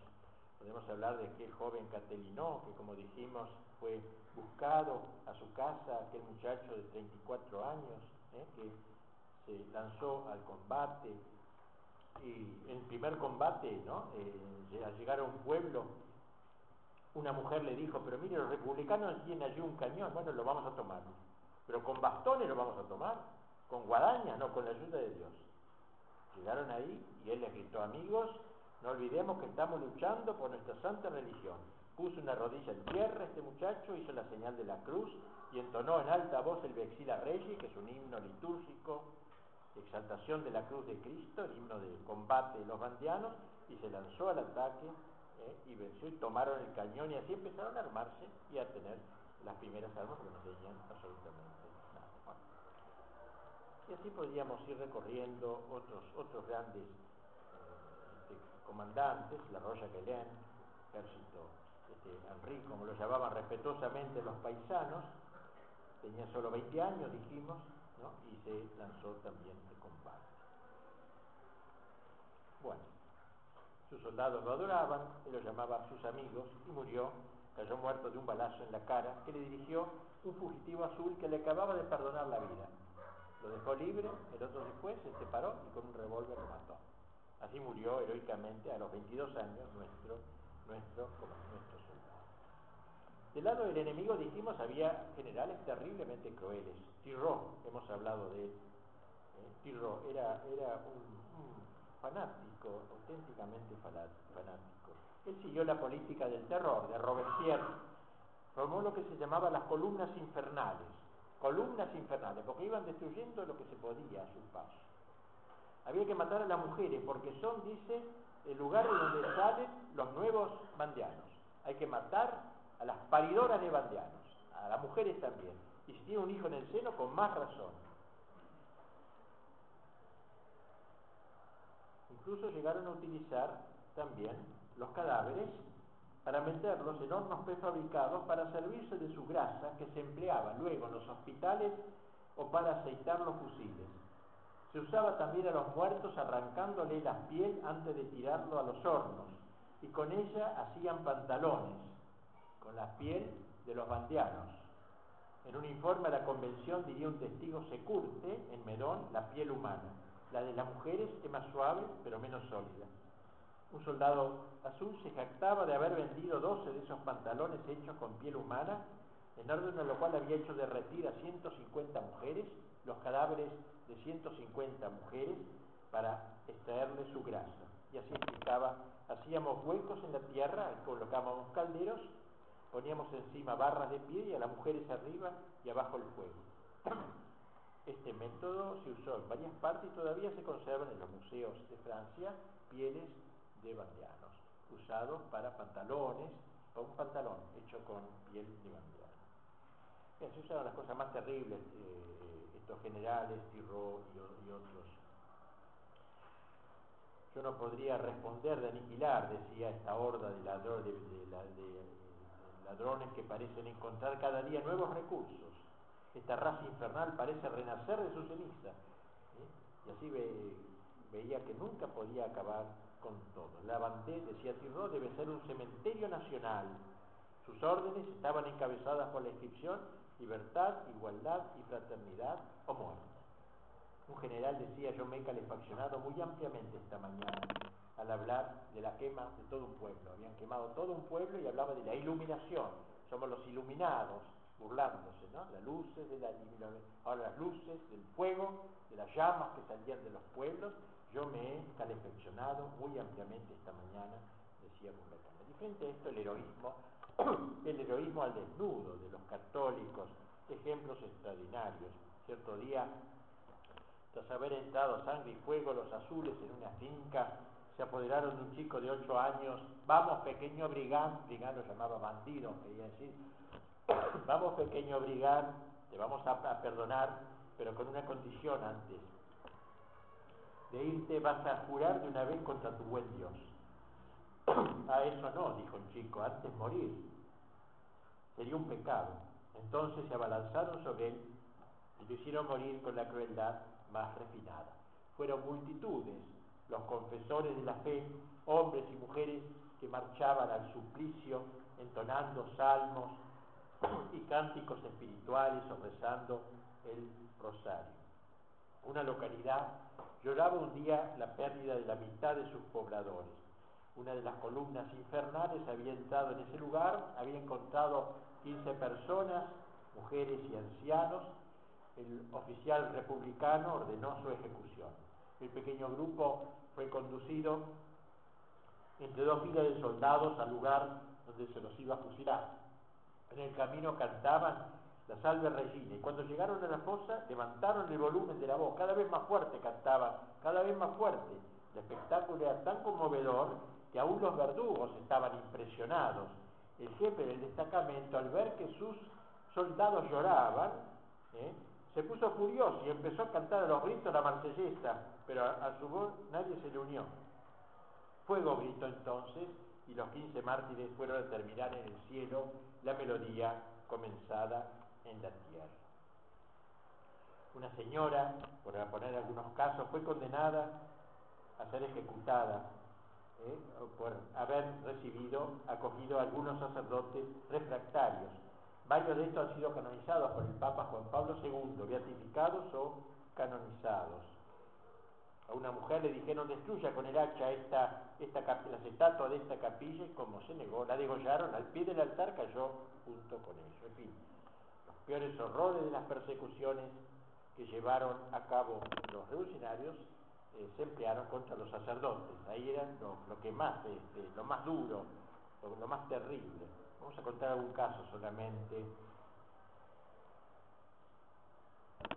Podemos hablar de aquel joven Catelinó, que como dijimos fue buscado a su casa, aquel muchacho de 34 años, ¿eh? que se lanzó al combate. Y en el primer combate, ¿no? Eh, al llegar a un pueblo, una mujer le dijo, pero mire, los republicanos tienen allí un cañón, bueno, lo vamos a tomar. Pero con bastones lo vamos a tomar con guadaña, no, con la ayuda de Dios. Llegaron ahí y él les gritó, amigos, No olvidemos que estamos luchando por nuestra santa religión. Puso una rodilla en tierra este muchacho, hizo la señal de la cruz y entonó en alta voz el Vexila Regi, que es un himno litúrgico exaltación de la cruz de Cristo, el himno de combate de los bandianos, y se lanzó al ataque eh, y venció y tomaron el cañón y así empezaron a armarse y a tener las primeras armas que no tenían absolutamente nada. Y así podríamos ir recorriendo otros, otros grandes comandantes, la Roya Quelén, ejército este, como lo llamaban respetuosamente los paisanos, tenía solo 20 años, dijimos, y se lanzó también el combate. Bueno, sus soldados lo adoraban, él lo llamaba sus amigos y murió, cayó muerto de un balazo en la cara que le dirigió un fugitivo azul que le acababa de perdonar la vida. Lo dejó libre, el otro después se separó y con un revólver lo mató. Así murió heroicamente a los 22 años nuestro, nuestro, soldado. Del lado del enemigo, dijimos, había generales terriblemente crueles. Tiró, hemos hablado de él. ¿eh? era, era un, fanático, auténticamente fanático. Él siguió la política del terror de Robespierre. Formó lo que se llamaba las columnas infernales. Columnas infernales, porque iban destruyendo lo que se podía a su paso. Había que matar a las mujeres, porque son, dice, el lugar de donde salen los nuevos mandianos. Hay que matar a las paridoras de bandianos, a las mujeres también. Y si tiene un hijo en el seno, con más razón. Incluso llegaron a utilizar también los cadáveres para meterlos en hornos prefabricados para servirse de su grasa que se empleaba luego en los hospitales o para aceitar los fusiles. Se usaba también a los muertos arrancándole la piel antes de tirarlo a los hornos y con ella hacían pantalones con la piel de los bandianos. En un informe a la convención diría un testigo se curte en Medón la piel humana. La de las mujeres es más suave pero menos sólida. Un soldado azul se jactaba de haber vendido 12 de esos pantalones hechos con piel humana, en orden a lo cual había hecho derretir a 150 mujeres, los cadáveres de 150 mujeres, para extraerle su grasa. Y así explicaba, hacíamos huecos en la tierra, colocábamos calderos Poníamos encima barras de pie y a las mujeres arriba y abajo el fuego. Este método se usó en varias partes y todavía se conservan en los museos de Francia pieles de bandianos, usados para pantalones, para un pantalón hecho con piel de bandiano. Bien, se usaron las cosas más terribles, eh, estos generales, Tiró y, otros. Yo no podría responder de aniquilar, decía esta horda de ladrones de, de ladrones que parecen encontrar cada día nuevos recursos. Esta raza infernal parece renacer de su ceniza. ¿eh? Y así veía que nunca podía acabar con todo. La bandera, decía Tiró, debe ser un cementerio nacional. Sus órdenes estaban encabezadas por la inscripción libertad, igualdad y fraternidad o muerte. Un general decía, yo me he calefaccionado muy ampliamente esta mañana al hablar de la quema de todo un pueblo. Habían quemado todo un pueblo y hablaba de la iluminación. Somos los iluminados, burlándose, ¿no? Las luces de la ahora las luces del fuego, de las llamas que salían de los pueblos. Yo me he calefaccionado muy ampliamente esta mañana, decía Burlacán. Diferente a esto, el heroísmo, el heroísmo al desnudo de los católicos, ejemplos extraordinarios. Cierto día, tras haber entrado sangre y fuego los azules en una finca se apoderaron de un chico de ocho años, vamos pequeño brigán, brigán lo llamaba bandido, quería decir, vamos pequeño brigán, te vamos a, perdonar, pero con una condición antes, de irte vas a jurar de una vez contra tu buen Dios. a eso no, dijo el chico, antes morir. Sería un pecado. Entonces se abalanzaron sobre él y lo hicieron morir con la crueldad más refinada. Fueron multitudes los confesores de la fe, hombres y mujeres que marchaban al suplicio entonando salmos y cánticos espirituales o rezando el rosario. Una localidad lloraba un día la pérdida de la mitad de sus pobladores. Una de las columnas infernales había entrado en ese lugar, había encontrado 15 personas, mujeres y ancianos. El oficial republicano ordenó su ejecución. El pequeño grupo fue conducido entre dos filas de soldados al lugar donde se los iba a fusilar. En el camino cantaban la salve regina y cuando llegaron a la fosa levantaron el volumen de la voz, cada vez más fuerte cantaban, cada vez más fuerte. El espectáculo era tan conmovedor que aún los verdugos estaban impresionados. El jefe del destacamento, al ver que sus soldados lloraban, ¿eh? se puso furioso y empezó a cantar a los gritos la marsellesa, pero a, a su voz nadie se le unió. Fuego gritó entonces y los quince mártires fueron a terminar en el cielo la melodía comenzada en la tierra. Una señora, por poner algunos casos, fue condenada a ser ejecutada ¿eh? por haber recibido, acogido a algunos sacerdotes refractarios. Varios de estos han sido canonizados por el Papa Juan Pablo II, beatificados o canonizados. A una mujer le dijeron destruya con el hacha esta, esta, las estatuas de esta capilla y como se negó, la degollaron al pie del altar, cayó junto con ellos. En fin, los peores horrores de las persecuciones que llevaron a cabo los revolucionarios eh, se emplearon contra los sacerdotes. Ahí era lo, que más, este, lo más duro, lo, lo más terrible. Vamos a contar algún caso solamente.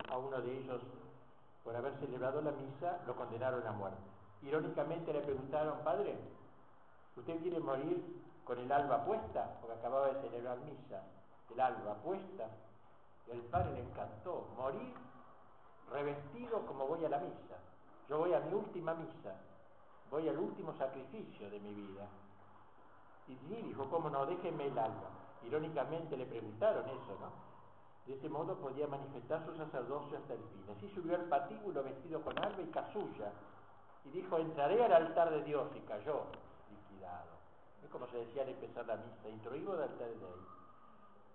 A uno de ellos, por haber celebrado la misa, lo condenaron a muerte. Irónicamente le preguntaron, padre, ¿usted quiere morir con el alba puesta? Porque acababa de celebrar misa, el alba puesta. Y al padre le encantó morir revestido como voy a la misa. Yo voy a mi última misa, voy al último sacrificio de mi vida. Y sí, dijo, ¿cómo no? Déjenme el alba. Irónicamente le preguntaron eso, ¿no? De este modo podía manifestar su sacerdocio hasta el fin. Así subió al patíbulo vestido con alba y casulla y dijo, entraré al altar de Dios y cayó liquidado. Es como se decía al empezar la misa, introigo del altar de Dios.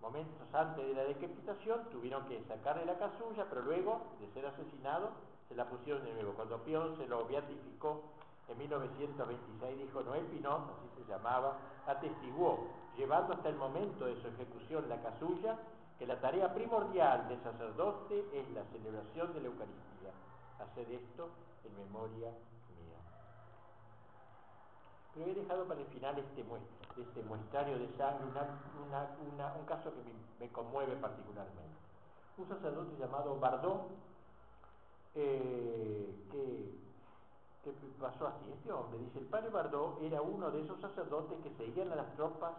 Momentos antes de la decapitación tuvieron que sacarle la casulla, pero luego de ser asesinado se la pusieron de nuevo. Cuando Pion se lo beatificó en 1926, dijo Noel Pinot, así se llamaba, atestiguó, llevando hasta el momento de su ejecución la casulla, que la tarea primordial del sacerdote es la celebración de la Eucaristía. Hacer esto en memoria mía. Pero he dejado para el final este, este muestrario de sangre una, una, un caso que me, me, conmueve particularmente. Un sacerdote llamado Bardot, eh, que, pasó así. Este hombre, dice, el padre Bardot era uno de esos sacerdotes que seguían a las tropas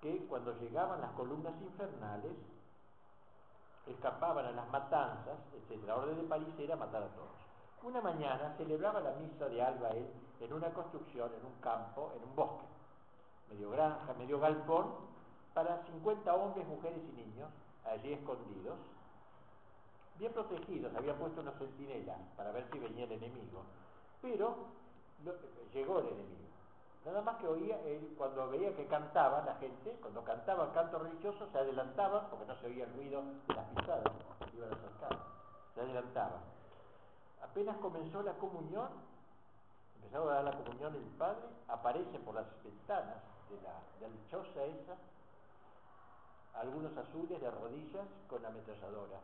que cuando llegaban las columnas infernales escapaban a las matanzas, etc. La orden de París era matar a todos. Una mañana celebraba la misa de alba él en una construcción, en un campo, en un bosque, medio granja, medio galpón, para 50 hombres, mujeres y niños, allí escondidos, bien protegidos, había puesto una centinela para ver si venía el enemigo, pero lo, llegó el enemigo. Nada más que oía él, cuando veía que cantaba la gente, cuando cantaba el canto religioso, se adelantaba, porque no se oía el ruido de las pisadas, iban acercar, se adelantaba. Apenas comenzó la comunión, empezaba a dar la comunión el padre, aparece por las ventanas de la, de esa, algunos azules de rodillas con ametralladora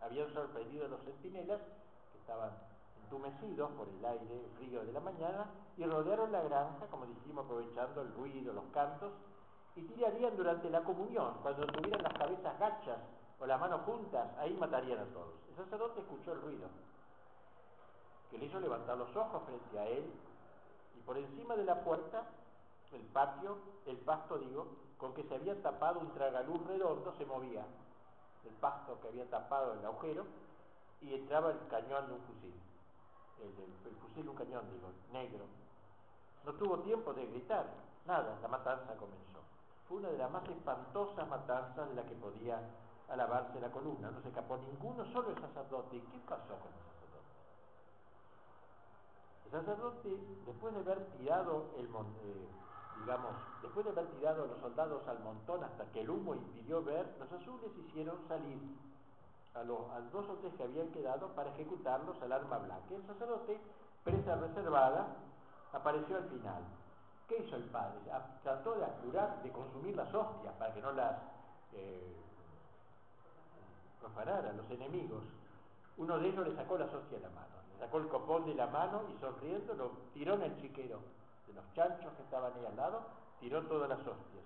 Habían sorprendido a los centinelas que estaban entumecidos por el aire frío de la mañana y rodearon la granja, como dijimos, aprovechando el ruido, los cantos, y tirarían durante la comunión, cuando tuvieran las cabezas gachas o las manos juntas, ahí matarían a todos. El sacerdote escuchó el ruido, que le hizo levantar los ojos frente a él, y por encima de la puerta, el patio, el pasto, digo, con que se había tapado un tragaluz redondo, se movía. El pasto que había tapado el agujero, y entraba el cañón de un fusil. El, el, el fusil un cañón, digo, negro. No tuvo tiempo de gritar, nada, la matanza comenzó. Fue una de las más espantosas matanzas de la que podía alabarse la columna. No se escapó ninguno, solo el sacerdote. ¿Y qué pasó con el sacerdote? El sacerdote, después de haber tirado el eh, digamos, después de haber tirado a los soldados al montón hasta que el humo impidió ver, los azules hicieron salir a los dos o tres que habían quedado para ejecutarlos al arma blanca. El sacerdote, presa reservada, apareció al final. ¿Qué hizo el padre? Trató de apurar, de consumir las hostias para que no las eh, los enemigos. Uno de ellos le sacó las hostias de la mano, le sacó el copón de la mano y sonriendo lo tiró en el chiquero de los chanchos que estaban ahí al lado, tiró todas las hostias.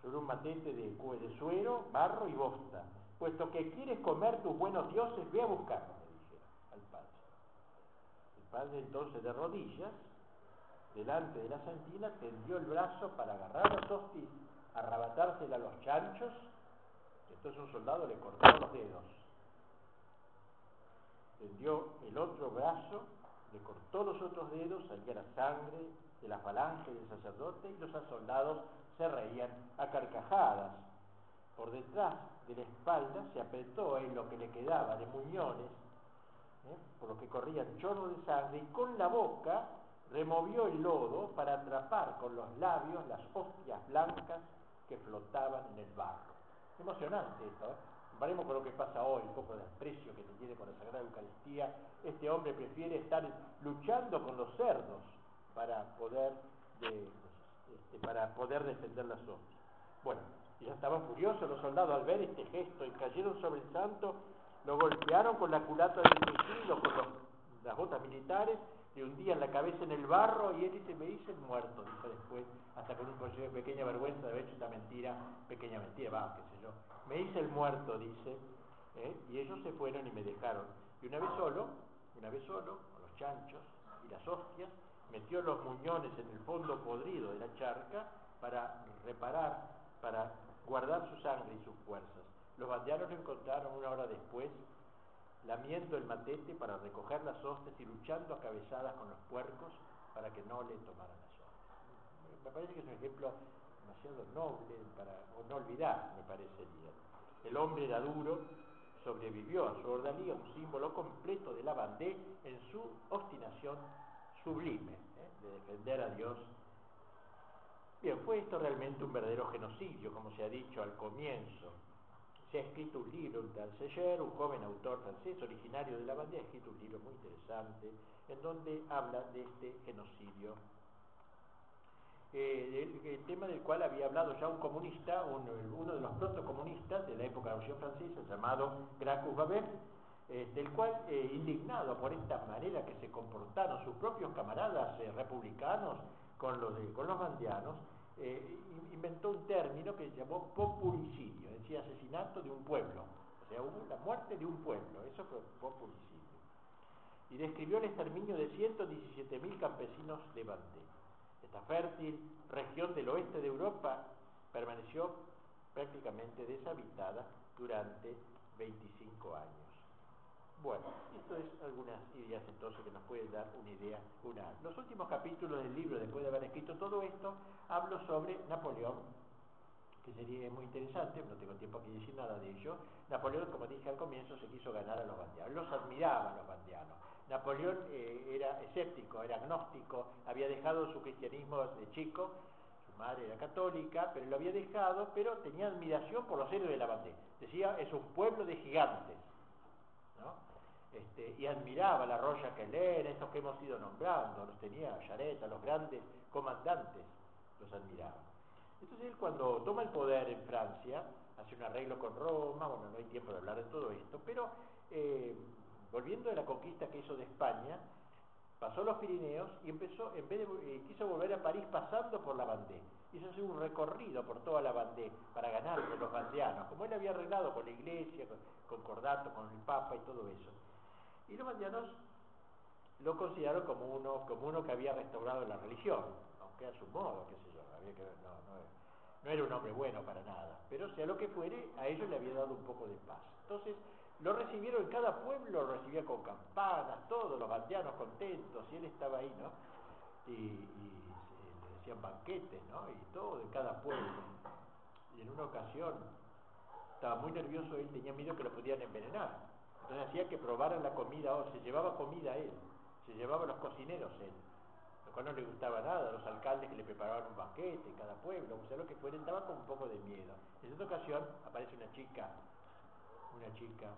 Sobre un matete de, de suero, barro y bosta. Puesto que quieres comer tus buenos dioses, ve a buscarlos, le dijeron al padre. El padre entonces de rodillas, delante de la santina, tendió el brazo para agarrar las hostias, arrebatársela a los chanchos, entonces un soldado le cortó los dedos. Tendió el otro brazo, le cortó los otros dedos, salía la sangre de la falange del sacerdote y los soldados se reían a carcajadas. Por detrás de la espalda se apretó en lo que le quedaba de muñones, ¿eh? por lo que corrían chorros de sangre, y con la boca removió el lodo para atrapar con los labios las hostias blancas que flotaban en el barro. Emocionante esto, ¿eh? Comparemos con lo que pasa hoy, un poco de desprecio que se tiene con la Sagrada Eucaristía. Este hombre prefiere estar luchando con los cerdos para poder, este, para poder defender las hostias. Bueno, ya estaban furiosos los soldados al ver este gesto y cayeron sobre el santo, lo golpearon con la culata del tejido, con las botas militares, le hundían la cabeza en el barro y él dice, me hice el muerto, dijo después, hasta con un pequeña vergüenza de haber hecho esta mentira, pequeña mentira, va, qué sé yo. Me hice el muerto, dice, ¿eh? y ellos se fueron y me dejaron. Y una vez solo, una vez solo, con los chanchos y las hostias, metió los muñones en el fondo podrido de la charca para reparar, para guardar su sangre y sus fuerzas. Los bandianos lo encontraron una hora después, lamiendo el matete para recoger las hostias y luchando a cabezadas con los puercos para que no le tomaran las hostias. Me parece que es un ejemplo demasiado noble para no olvidar, me parecería. El hombre era duro, sobrevivió a su ordalía, un símbolo completo de la bandé en su obstinación sublime ¿eh? de defender a Dios Bien, fue esto realmente un verdadero genocidio, como se ha dicho al comienzo. Se ha escrito un libro, un Tanseller, un joven autor francés originario de la bandera, ha escrito un libro muy interesante en donde habla de este genocidio. Eh, el, tema del cual había hablado ya un comunista, uno de los protocomunistas de la época de la Revolución Francesa, llamado Gracchus Babel, eh, del cual, eh, indignado por esta manera que se comportaron sus propios camaradas republicanos con los, con los bandianos, eh, inventó un término que llamó populicidio, es decir, asesinato de un pueblo. O sea, hubo la muerte de un pueblo, eso fue populicidio. Y describió el exterminio de 117.000 campesinos Bandé. Esta fértil región del oeste de Europa permaneció prácticamente deshabitada durante 25 años. Bueno, esto es algunas ideas entonces que nos pueden dar una idea. Una. Los últimos capítulos del libro, después de haber escrito todo esto, hablo sobre Napoleón, que sería muy interesante, no tengo tiempo aquí de decir nada de ello. Napoleón, como dije al comienzo, se quiso ganar a los bandianos, los admiraba a los bandianos. Napoleón eh, era escéptico, era agnóstico, había dejado su cristianismo de chico, su madre era católica, pero lo había dejado, pero tenía admiración por los héroes de la bandera. Decía, es un pueblo de gigantes. ¿no? Este, y admiraba la Roya Keller, esos que hemos ido nombrando, los tenía Yareta, los grandes comandantes, los admiraba. Entonces él cuando toma el poder en Francia, hace un arreglo con Roma, bueno, no hay tiempo de hablar de todo esto, pero eh, volviendo de la conquista que hizo de España, pasó los Pirineos y empezó, en vez de, eh, quiso volver a París pasando por la Bandé. Hizo hacer un recorrido por toda la Bandé para ganar a los bandeanos, como él había arreglado con la iglesia, con, con Cordato, con el Papa y todo eso. Y los bandianos lo consideraron como uno, como uno que había restaurado la religión, aunque a su modo, qué sé yo, había que, no, no, era un hombre bueno para nada, pero sea lo que fuere, a ellos le había dado un poco de paz. Entonces, lo recibieron cada pueblo, lo recibía con campanas, todos los bandianos contentos, y él estaba ahí, ¿no? Y, le decían banquetes, ¿no? Y todo en cada pueblo. Y en una ocasión estaba muy nervioso, él tenía miedo que lo pudieran envenenar. Entonces hacía que probaran la comida, o se llevaba comida a él, se llevaba a los cocineros él, lo cual no le gustaba nada, a los alcaldes que le preparaban un banquete en cada pueblo, o sea, lo que fuera, estaba con un poco de miedo. En esta ocasión aparece una chica, una chica,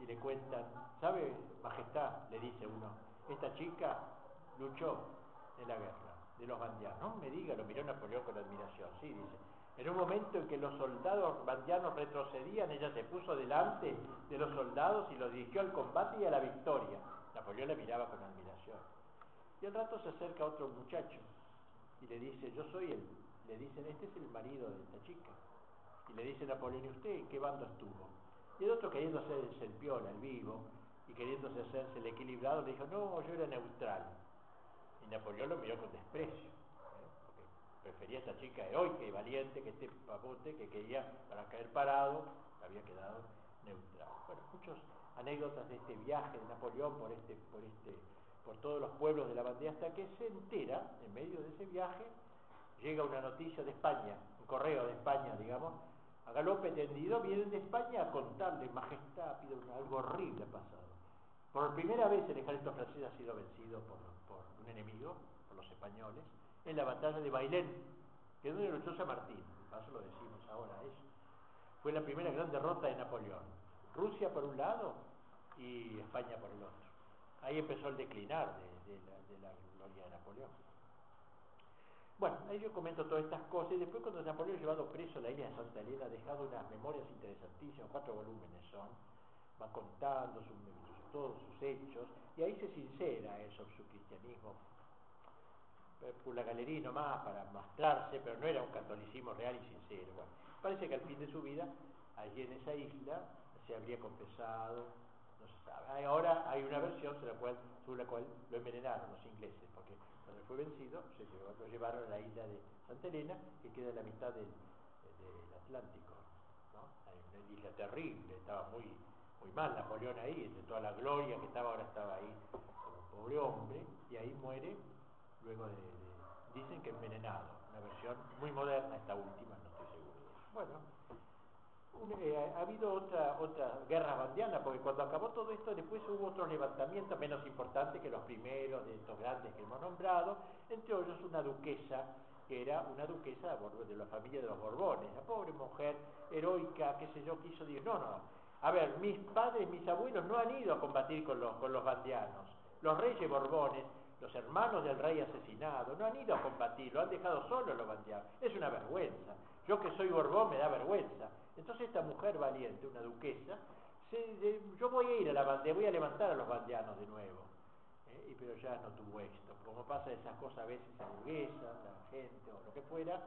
y le cuentan, ¿sabe, majestad? Le dice uno, esta chica luchó en la guerra de los bandianos. No me diga, lo miró Napoleón con admiración, sí, dice, en un momento en que los soldados bandianos retrocedían, ella se puso delante de los soldados y los dirigió al combate y a la victoria. Napoleón la miraba con admiración. Y al rato se acerca otro muchacho y le dice, yo soy él. Le dicen, este es el marido de esta chica. Y le dice Napoleón, ¿y usted en qué bando estuvo? Y el otro queriendo hacerse el piola, el vivo, y queriéndose hacerse el equilibrado, le dijo, no, yo era neutral. Y Napoleón lo miró con desprecio, prefería a esta chica heroica y valiente que este papote que quería para caer parado, había quedado neutral. Bueno, muchas anécdotas de este viaje de Napoleón por este, por este, por todos los pueblos de la bandera, hasta que se entera, en medio de ese viaje, llega una noticia de España, un correo de España, digamos, a galope tendido, vienen de España a contarle, majestad, algo horrible ha pasado. Por primera vez el ejército francés ha sido vencido por, por un enemigo, por los españoles, en la batalla de Bailén, que es donde luchó San Martín, paso lo decimos ahora, es, fue la primera gran derrota de Napoleón. Rusia por un lado y España por el otro. Ahí empezó el declinar de, de, la, de gloria de Napoleón. Bueno, ahí yo comento todas estas cosas y después cuando Napoleón ha llevado preso a la isla de Santa Elena ha dejado unas memorias interesantísimas, cuatro volúmenes son, va contando sus, todos sus hechos y ahí se sincera él sobre su cristianismo por la galería nomás para mostrarse, pero no era un catolicismo real y sincero. Parece que al fin de su vida, allí en esa isla, se habría confesado, no se sabe. Ahora hay una versión sobre la cual, lo envenenaron los ingleses, porque cuando fue vencido se llevó, lo llevaron a la isla de Santa Elena, que queda en la mitad del, del Atlántico. ¿no? Hay una isla terrible, estaba muy, muy mal Napoleón ahí, entre toda la gloria que estaba, ahora estaba ahí como pobre hombre, y ahí muere luego de, dicen que envenenado, una versión muy moderna esta última, no estoy seguro. Bueno, eh, ha habido otra, otra guerra bandiana, porque cuando acabó todo esto, después hubo otros levantamientos menos importantes que los primeros de estos grandes que hemos nombrado, entre ellos una duquesa, que era una duquesa de la familia de los Borbones, la pobre mujer heroica, qué sé yo, quiso decir, no, no, a ver, mis padres, mis abuelos no han ido a combatir con los, con los bandianos, los reyes Borbones, los hermanos del rey asesinado, no han ido a combatir, lo han dejado solo los bandianos, es una vergüenza, yo que soy Borbón me da vergüenza, entonces esta mujer valiente, una duquesa, se, de, yo voy a ir a la bandera, voy a levantar a los bandianos de nuevo. ¿eh? Y, pero ya no tuvo éxito. Como pasa esas cosas a veces a burguesa, la gente o lo que fuera,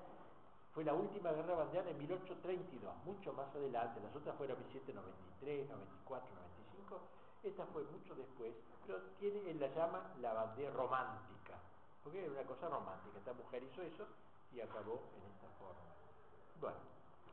fue la última guerra bandiana en 1832, mucho más adelante. Las otras fueron 1793, 94, 95. Esta fue mucho después, pero tiene, él la llama la bandera romántica, porque era una cosa romántica. Esta mujer hizo eso y acabó en esta forma. Bueno,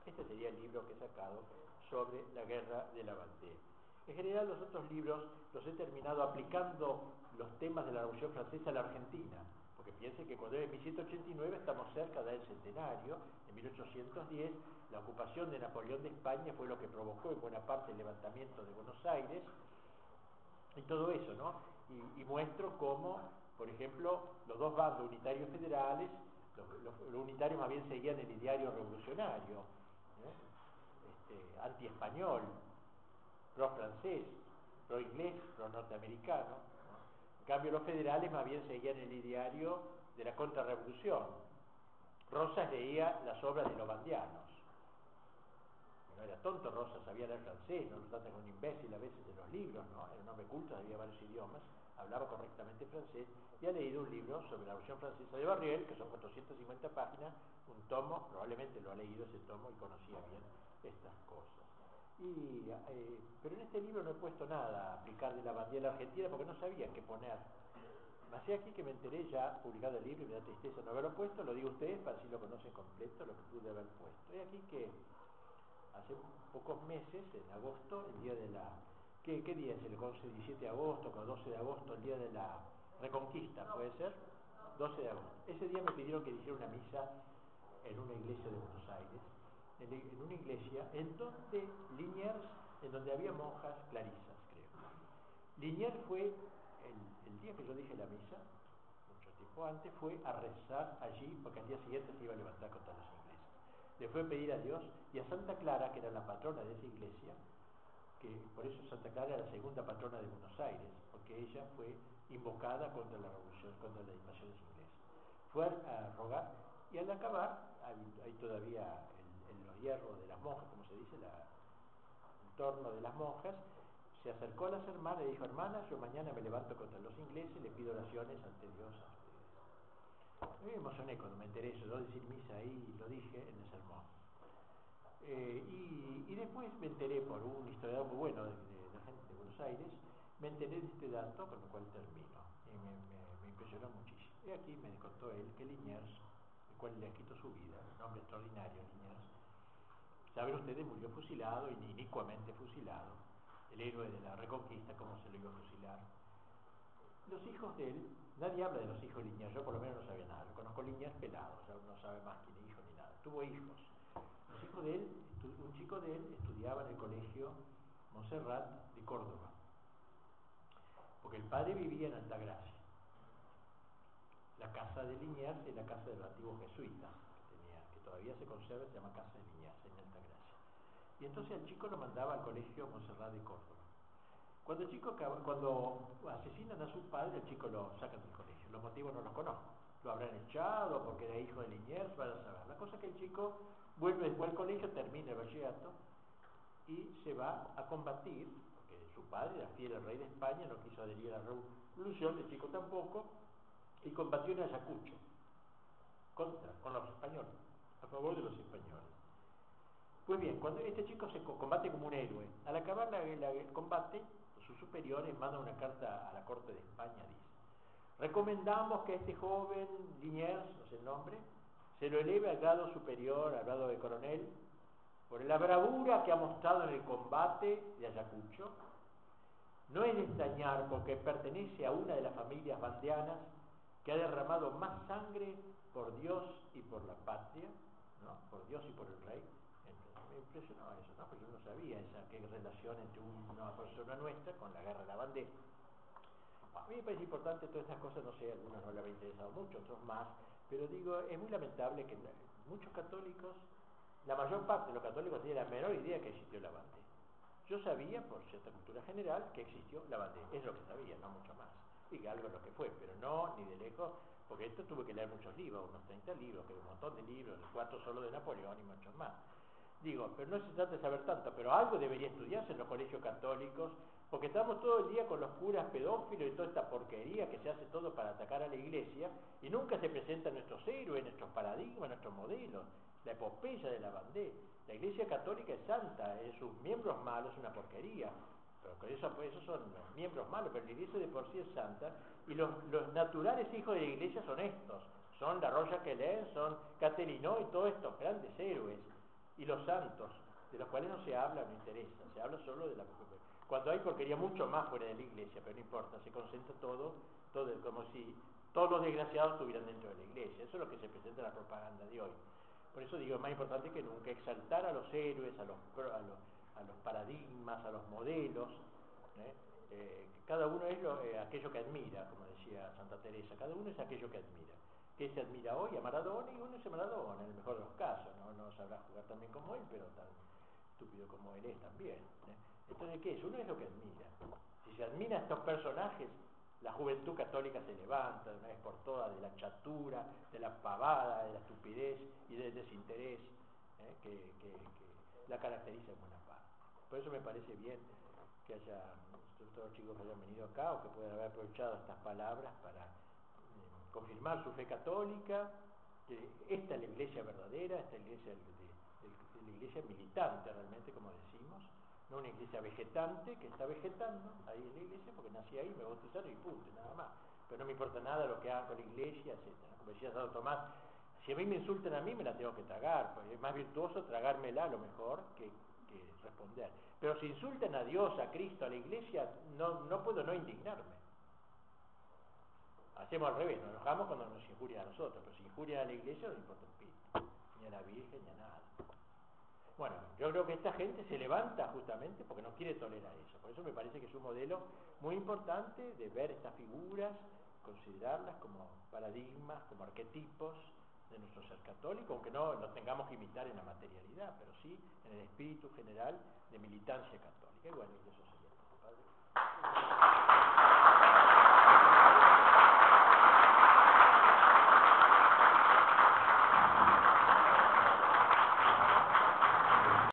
este sería el libro que he sacado sobre la guerra de la bandera. En general los otros libros los he terminado aplicando los temas de la Revolución Francesa a la Argentina, porque piensen que cuando en 1789 estamos cerca del centenario, en 1810 la ocupación de Napoleón de España fue lo que provocó en buena parte el levantamiento de Buenos Aires y todo eso, ¿no? Y, muestro cómo, por ejemplo, los dos bandos unitarios federales, los, unitarios más bien seguían el ideario revolucionario, ¿eh? este, anti-español, pro-francés, pro-inglés, pro-norteamericano. ¿no? En cambio, los federales más bien seguían el ideario de la contrarrevolución. Rosas leía las obras de los bandianos. No era tonto Rosas, sabía leer francés, no lo tratan como un imbécil a veces de los libros, ¿no? Era un hombre culto, sabía varios idiomas, hablaba correctamente francés y ha leído un libro sobre la Revolución Francesa de Barriel, que son 450 páginas, un tomo, probablemente lo ha leído ese tomo y conocía bien estas cosas. Y, eh, pero en este libro no he puesto nada a aplicar de la bandera argentina porque no sabía qué poner. Hacía aquí que me enteré ya, publicado el libro, y me da tristeza no haberlo puesto, lo digo a ustedes para si lo conocen completo, lo que pude haber puesto. Y aquí que hace pocos meses, en agosto, el día de la... ¿Qué, qué día es el 11, 17 de agosto, o 12 de agosto, el día de la Reconquista, puede ser? 12 de agosto. Ese día me pidieron que hiciera una misa en una iglesia de Buenos Aires, en, una iglesia en donde Liniers, en donde había monjas clarisas, creo. Liniers fue, el, el día que yo dije la misa, mucho tiempo antes, fue a rezar allí, porque al día siguiente se iba a levantar contra los le fue a pedir a Dios y a Santa Clara, que era la patrona de esa iglesia, que por eso Santa Clara era la segunda patrona de Buenos Aires, porque ella fue invocada contra la revolución, contra las invasiones inglesas. Fue a rogar y al acabar, hay, todavía en los hierros de las monjas, como se dice, el torno de las monjas, se acercó a las hermanas y dijo, hermanas, yo mañana me levanto contra los ingleses y le pido oraciones ante Dios a ustedes. Me emocioné cuando me enteré eso, yo decir misa ahí, lo dije en el sermón. Eh, y, después me enteré por un historiador muy bueno de, la gente de Buenos Aires, me enteré de este dato con el cual termino. Y me, impresionó muchísimo. Y aquí me contó él que Liniers, el cual le ha escrito su vida, un hombre extraordinario, Liniers, saben ustedes, murió fusilado, inicuamente fusilado el héroe de la reconquista, cómo se lo iba a fusilar. Los hijos de él, nadie habla de los hijos de Liniers, yo por lo menos no sabía nada, lo conozco Liniers pelado, o no sabe más que ni hijo ni nada. Tuvo hijos. Los hijos de él, un chico de él estudiaba en el colegio Montserrat de Córdoba, porque el padre vivía en Altagracia. La casa de Liniers es la casa del antiguo jesuita, que, tenía, que todavía se conserva, se llama Casa de Liniers, en Altagracia. Y entonces el chico lo mandaba al colegio Monserrat de Córdoba. Cuando el chico cuando asesinan a su padre, el chico lo sacan del colegio. Los motivos no los conozco. Lo habrán echado porque era hijo de Liniers, van a saber. La cosa es que el chico vuelve al colegio, termina el bachillerato y se va a combatir, porque su padre era fiel al rey de España, no quiso adherir a la revolución, el chico tampoco, y combatió en Ayacucho, contra, con los españoles, a favor de los españoles. Pues bien, cuando este chico se combate como un héroe, al acabar el combate, sus superiores mandan una carta a la corte de España, dice, recomendamos que este joven Liniers, no sé el nombre, se lo eleve al grado superior, al grado de coronel, por la bravura que ha mostrado en el combate de Ayacucho. No es de extrañar porque pertenece a una de las familias bandeanas que ha derramado más sangre por Dios y por la patria, ¿no? por Dios y por el rey, me impresionó eso, ¿no? Porque yo no sabía esa relación entre una persona nuestra con la guerra de la bandera. A mí me parece importante todas estas cosas, no sé, algunos no le había interesado mucho, otros más, pero digo, es muy lamentable que muchos católicos, la mayor parte de los católicos tienen la menor idea que existió la bandera. Yo sabía, por cierta cultura general, que existió la bandera, es lo que sabía, no mucho más. Y algo es lo que fue, pero no, ni de lejos, porque esto tuve que leer muchos libros, unos 30 libros, que un montón de libros, cuatro solo de Napoleón y muchos más. Digo, pero no se trata de saber tanto, pero algo debería estudiarse en los colegios católicos, porque estamos todo el día con los curas pedófilos y toda esta porquería que se hace todo para atacar a la iglesia, y nunca se presentan nuestros héroes, nuestros paradigmas, nuestros modelos, la epopeya de la bandera. La iglesia católica es santa, es sus miembros malos es una porquería, pero eso, pues, esos son los miembros malos, pero la iglesia de por sí es santa, y los, naturales hijos de la iglesia son estos, son la Roya leen, son Caterino y todos estos grandes héroes. Y los santos, de los cuales no se habla, no interesa, se habla solo de la... Cuando hay porquería mucho más fuera de la iglesia, pero no importa, se concentra todo, todo como si todos los desgraciados estuvieran dentro de la iglesia, eso es lo que se presenta en la propaganda de hoy. Por eso digo, es más importante que nunca exaltar a los héroes, a los, a los, paradigmas, a los modelos, ¿eh? Eh, cada uno es eh, aquello que admira, como decía Santa Teresa, cada uno es aquello que admira que se admira hoy a Maradona y uno es a Maradona, en el mejor de los casos, ¿no? sabrá jugar también como él, pero tan estúpido como él es también. Entonces, ¿qué es? Uno es lo que admira. Si se admira a estos personajes, la juventud católica se levanta de una vez por todas de la chatura, de la pavada, de la estupidez y del desinterés ¿eh? que, la caracteriza en buena parte. Por eso me parece bien que haya, todos los chicos que hayan venido acá o que puedan haber aprovechado estas palabras para confirmar su fe católica, que esta es la iglesia verdadera, esta es la iglesia, de, la iglesia militante realmente, como decimos, no una iglesia vegetante que está vegetando ahí en la iglesia porque nací ahí, me bautizaron y punto, nada más. Pero no me importa nada lo que haga con la iglesia, etc. Como decía Santo Tomás, si a mí me insultan a mí, me la tengo que tragar, porque es más virtuoso tragármela a lo mejor que, que responder. Pero si insultan a Dios, a Cristo, a la iglesia, no, no puedo no indignarme. Hacemos al revés, nos enojamos cuando nos injurian a nosotros, pero si injurian a la iglesia no importa un pito, ni a la Virgen, ni a nada. Bueno, yo creo que esta gente se levanta justamente porque no quiere tolerar eso. Por eso me parece que es un modelo muy importante de ver estas figuras, considerarlas como paradigmas, como arquetipos de nuestro ser católico, aunque no lo tengamos que imitar en la materialidad, pero sí en el espíritu general de militancia católica. Y y eso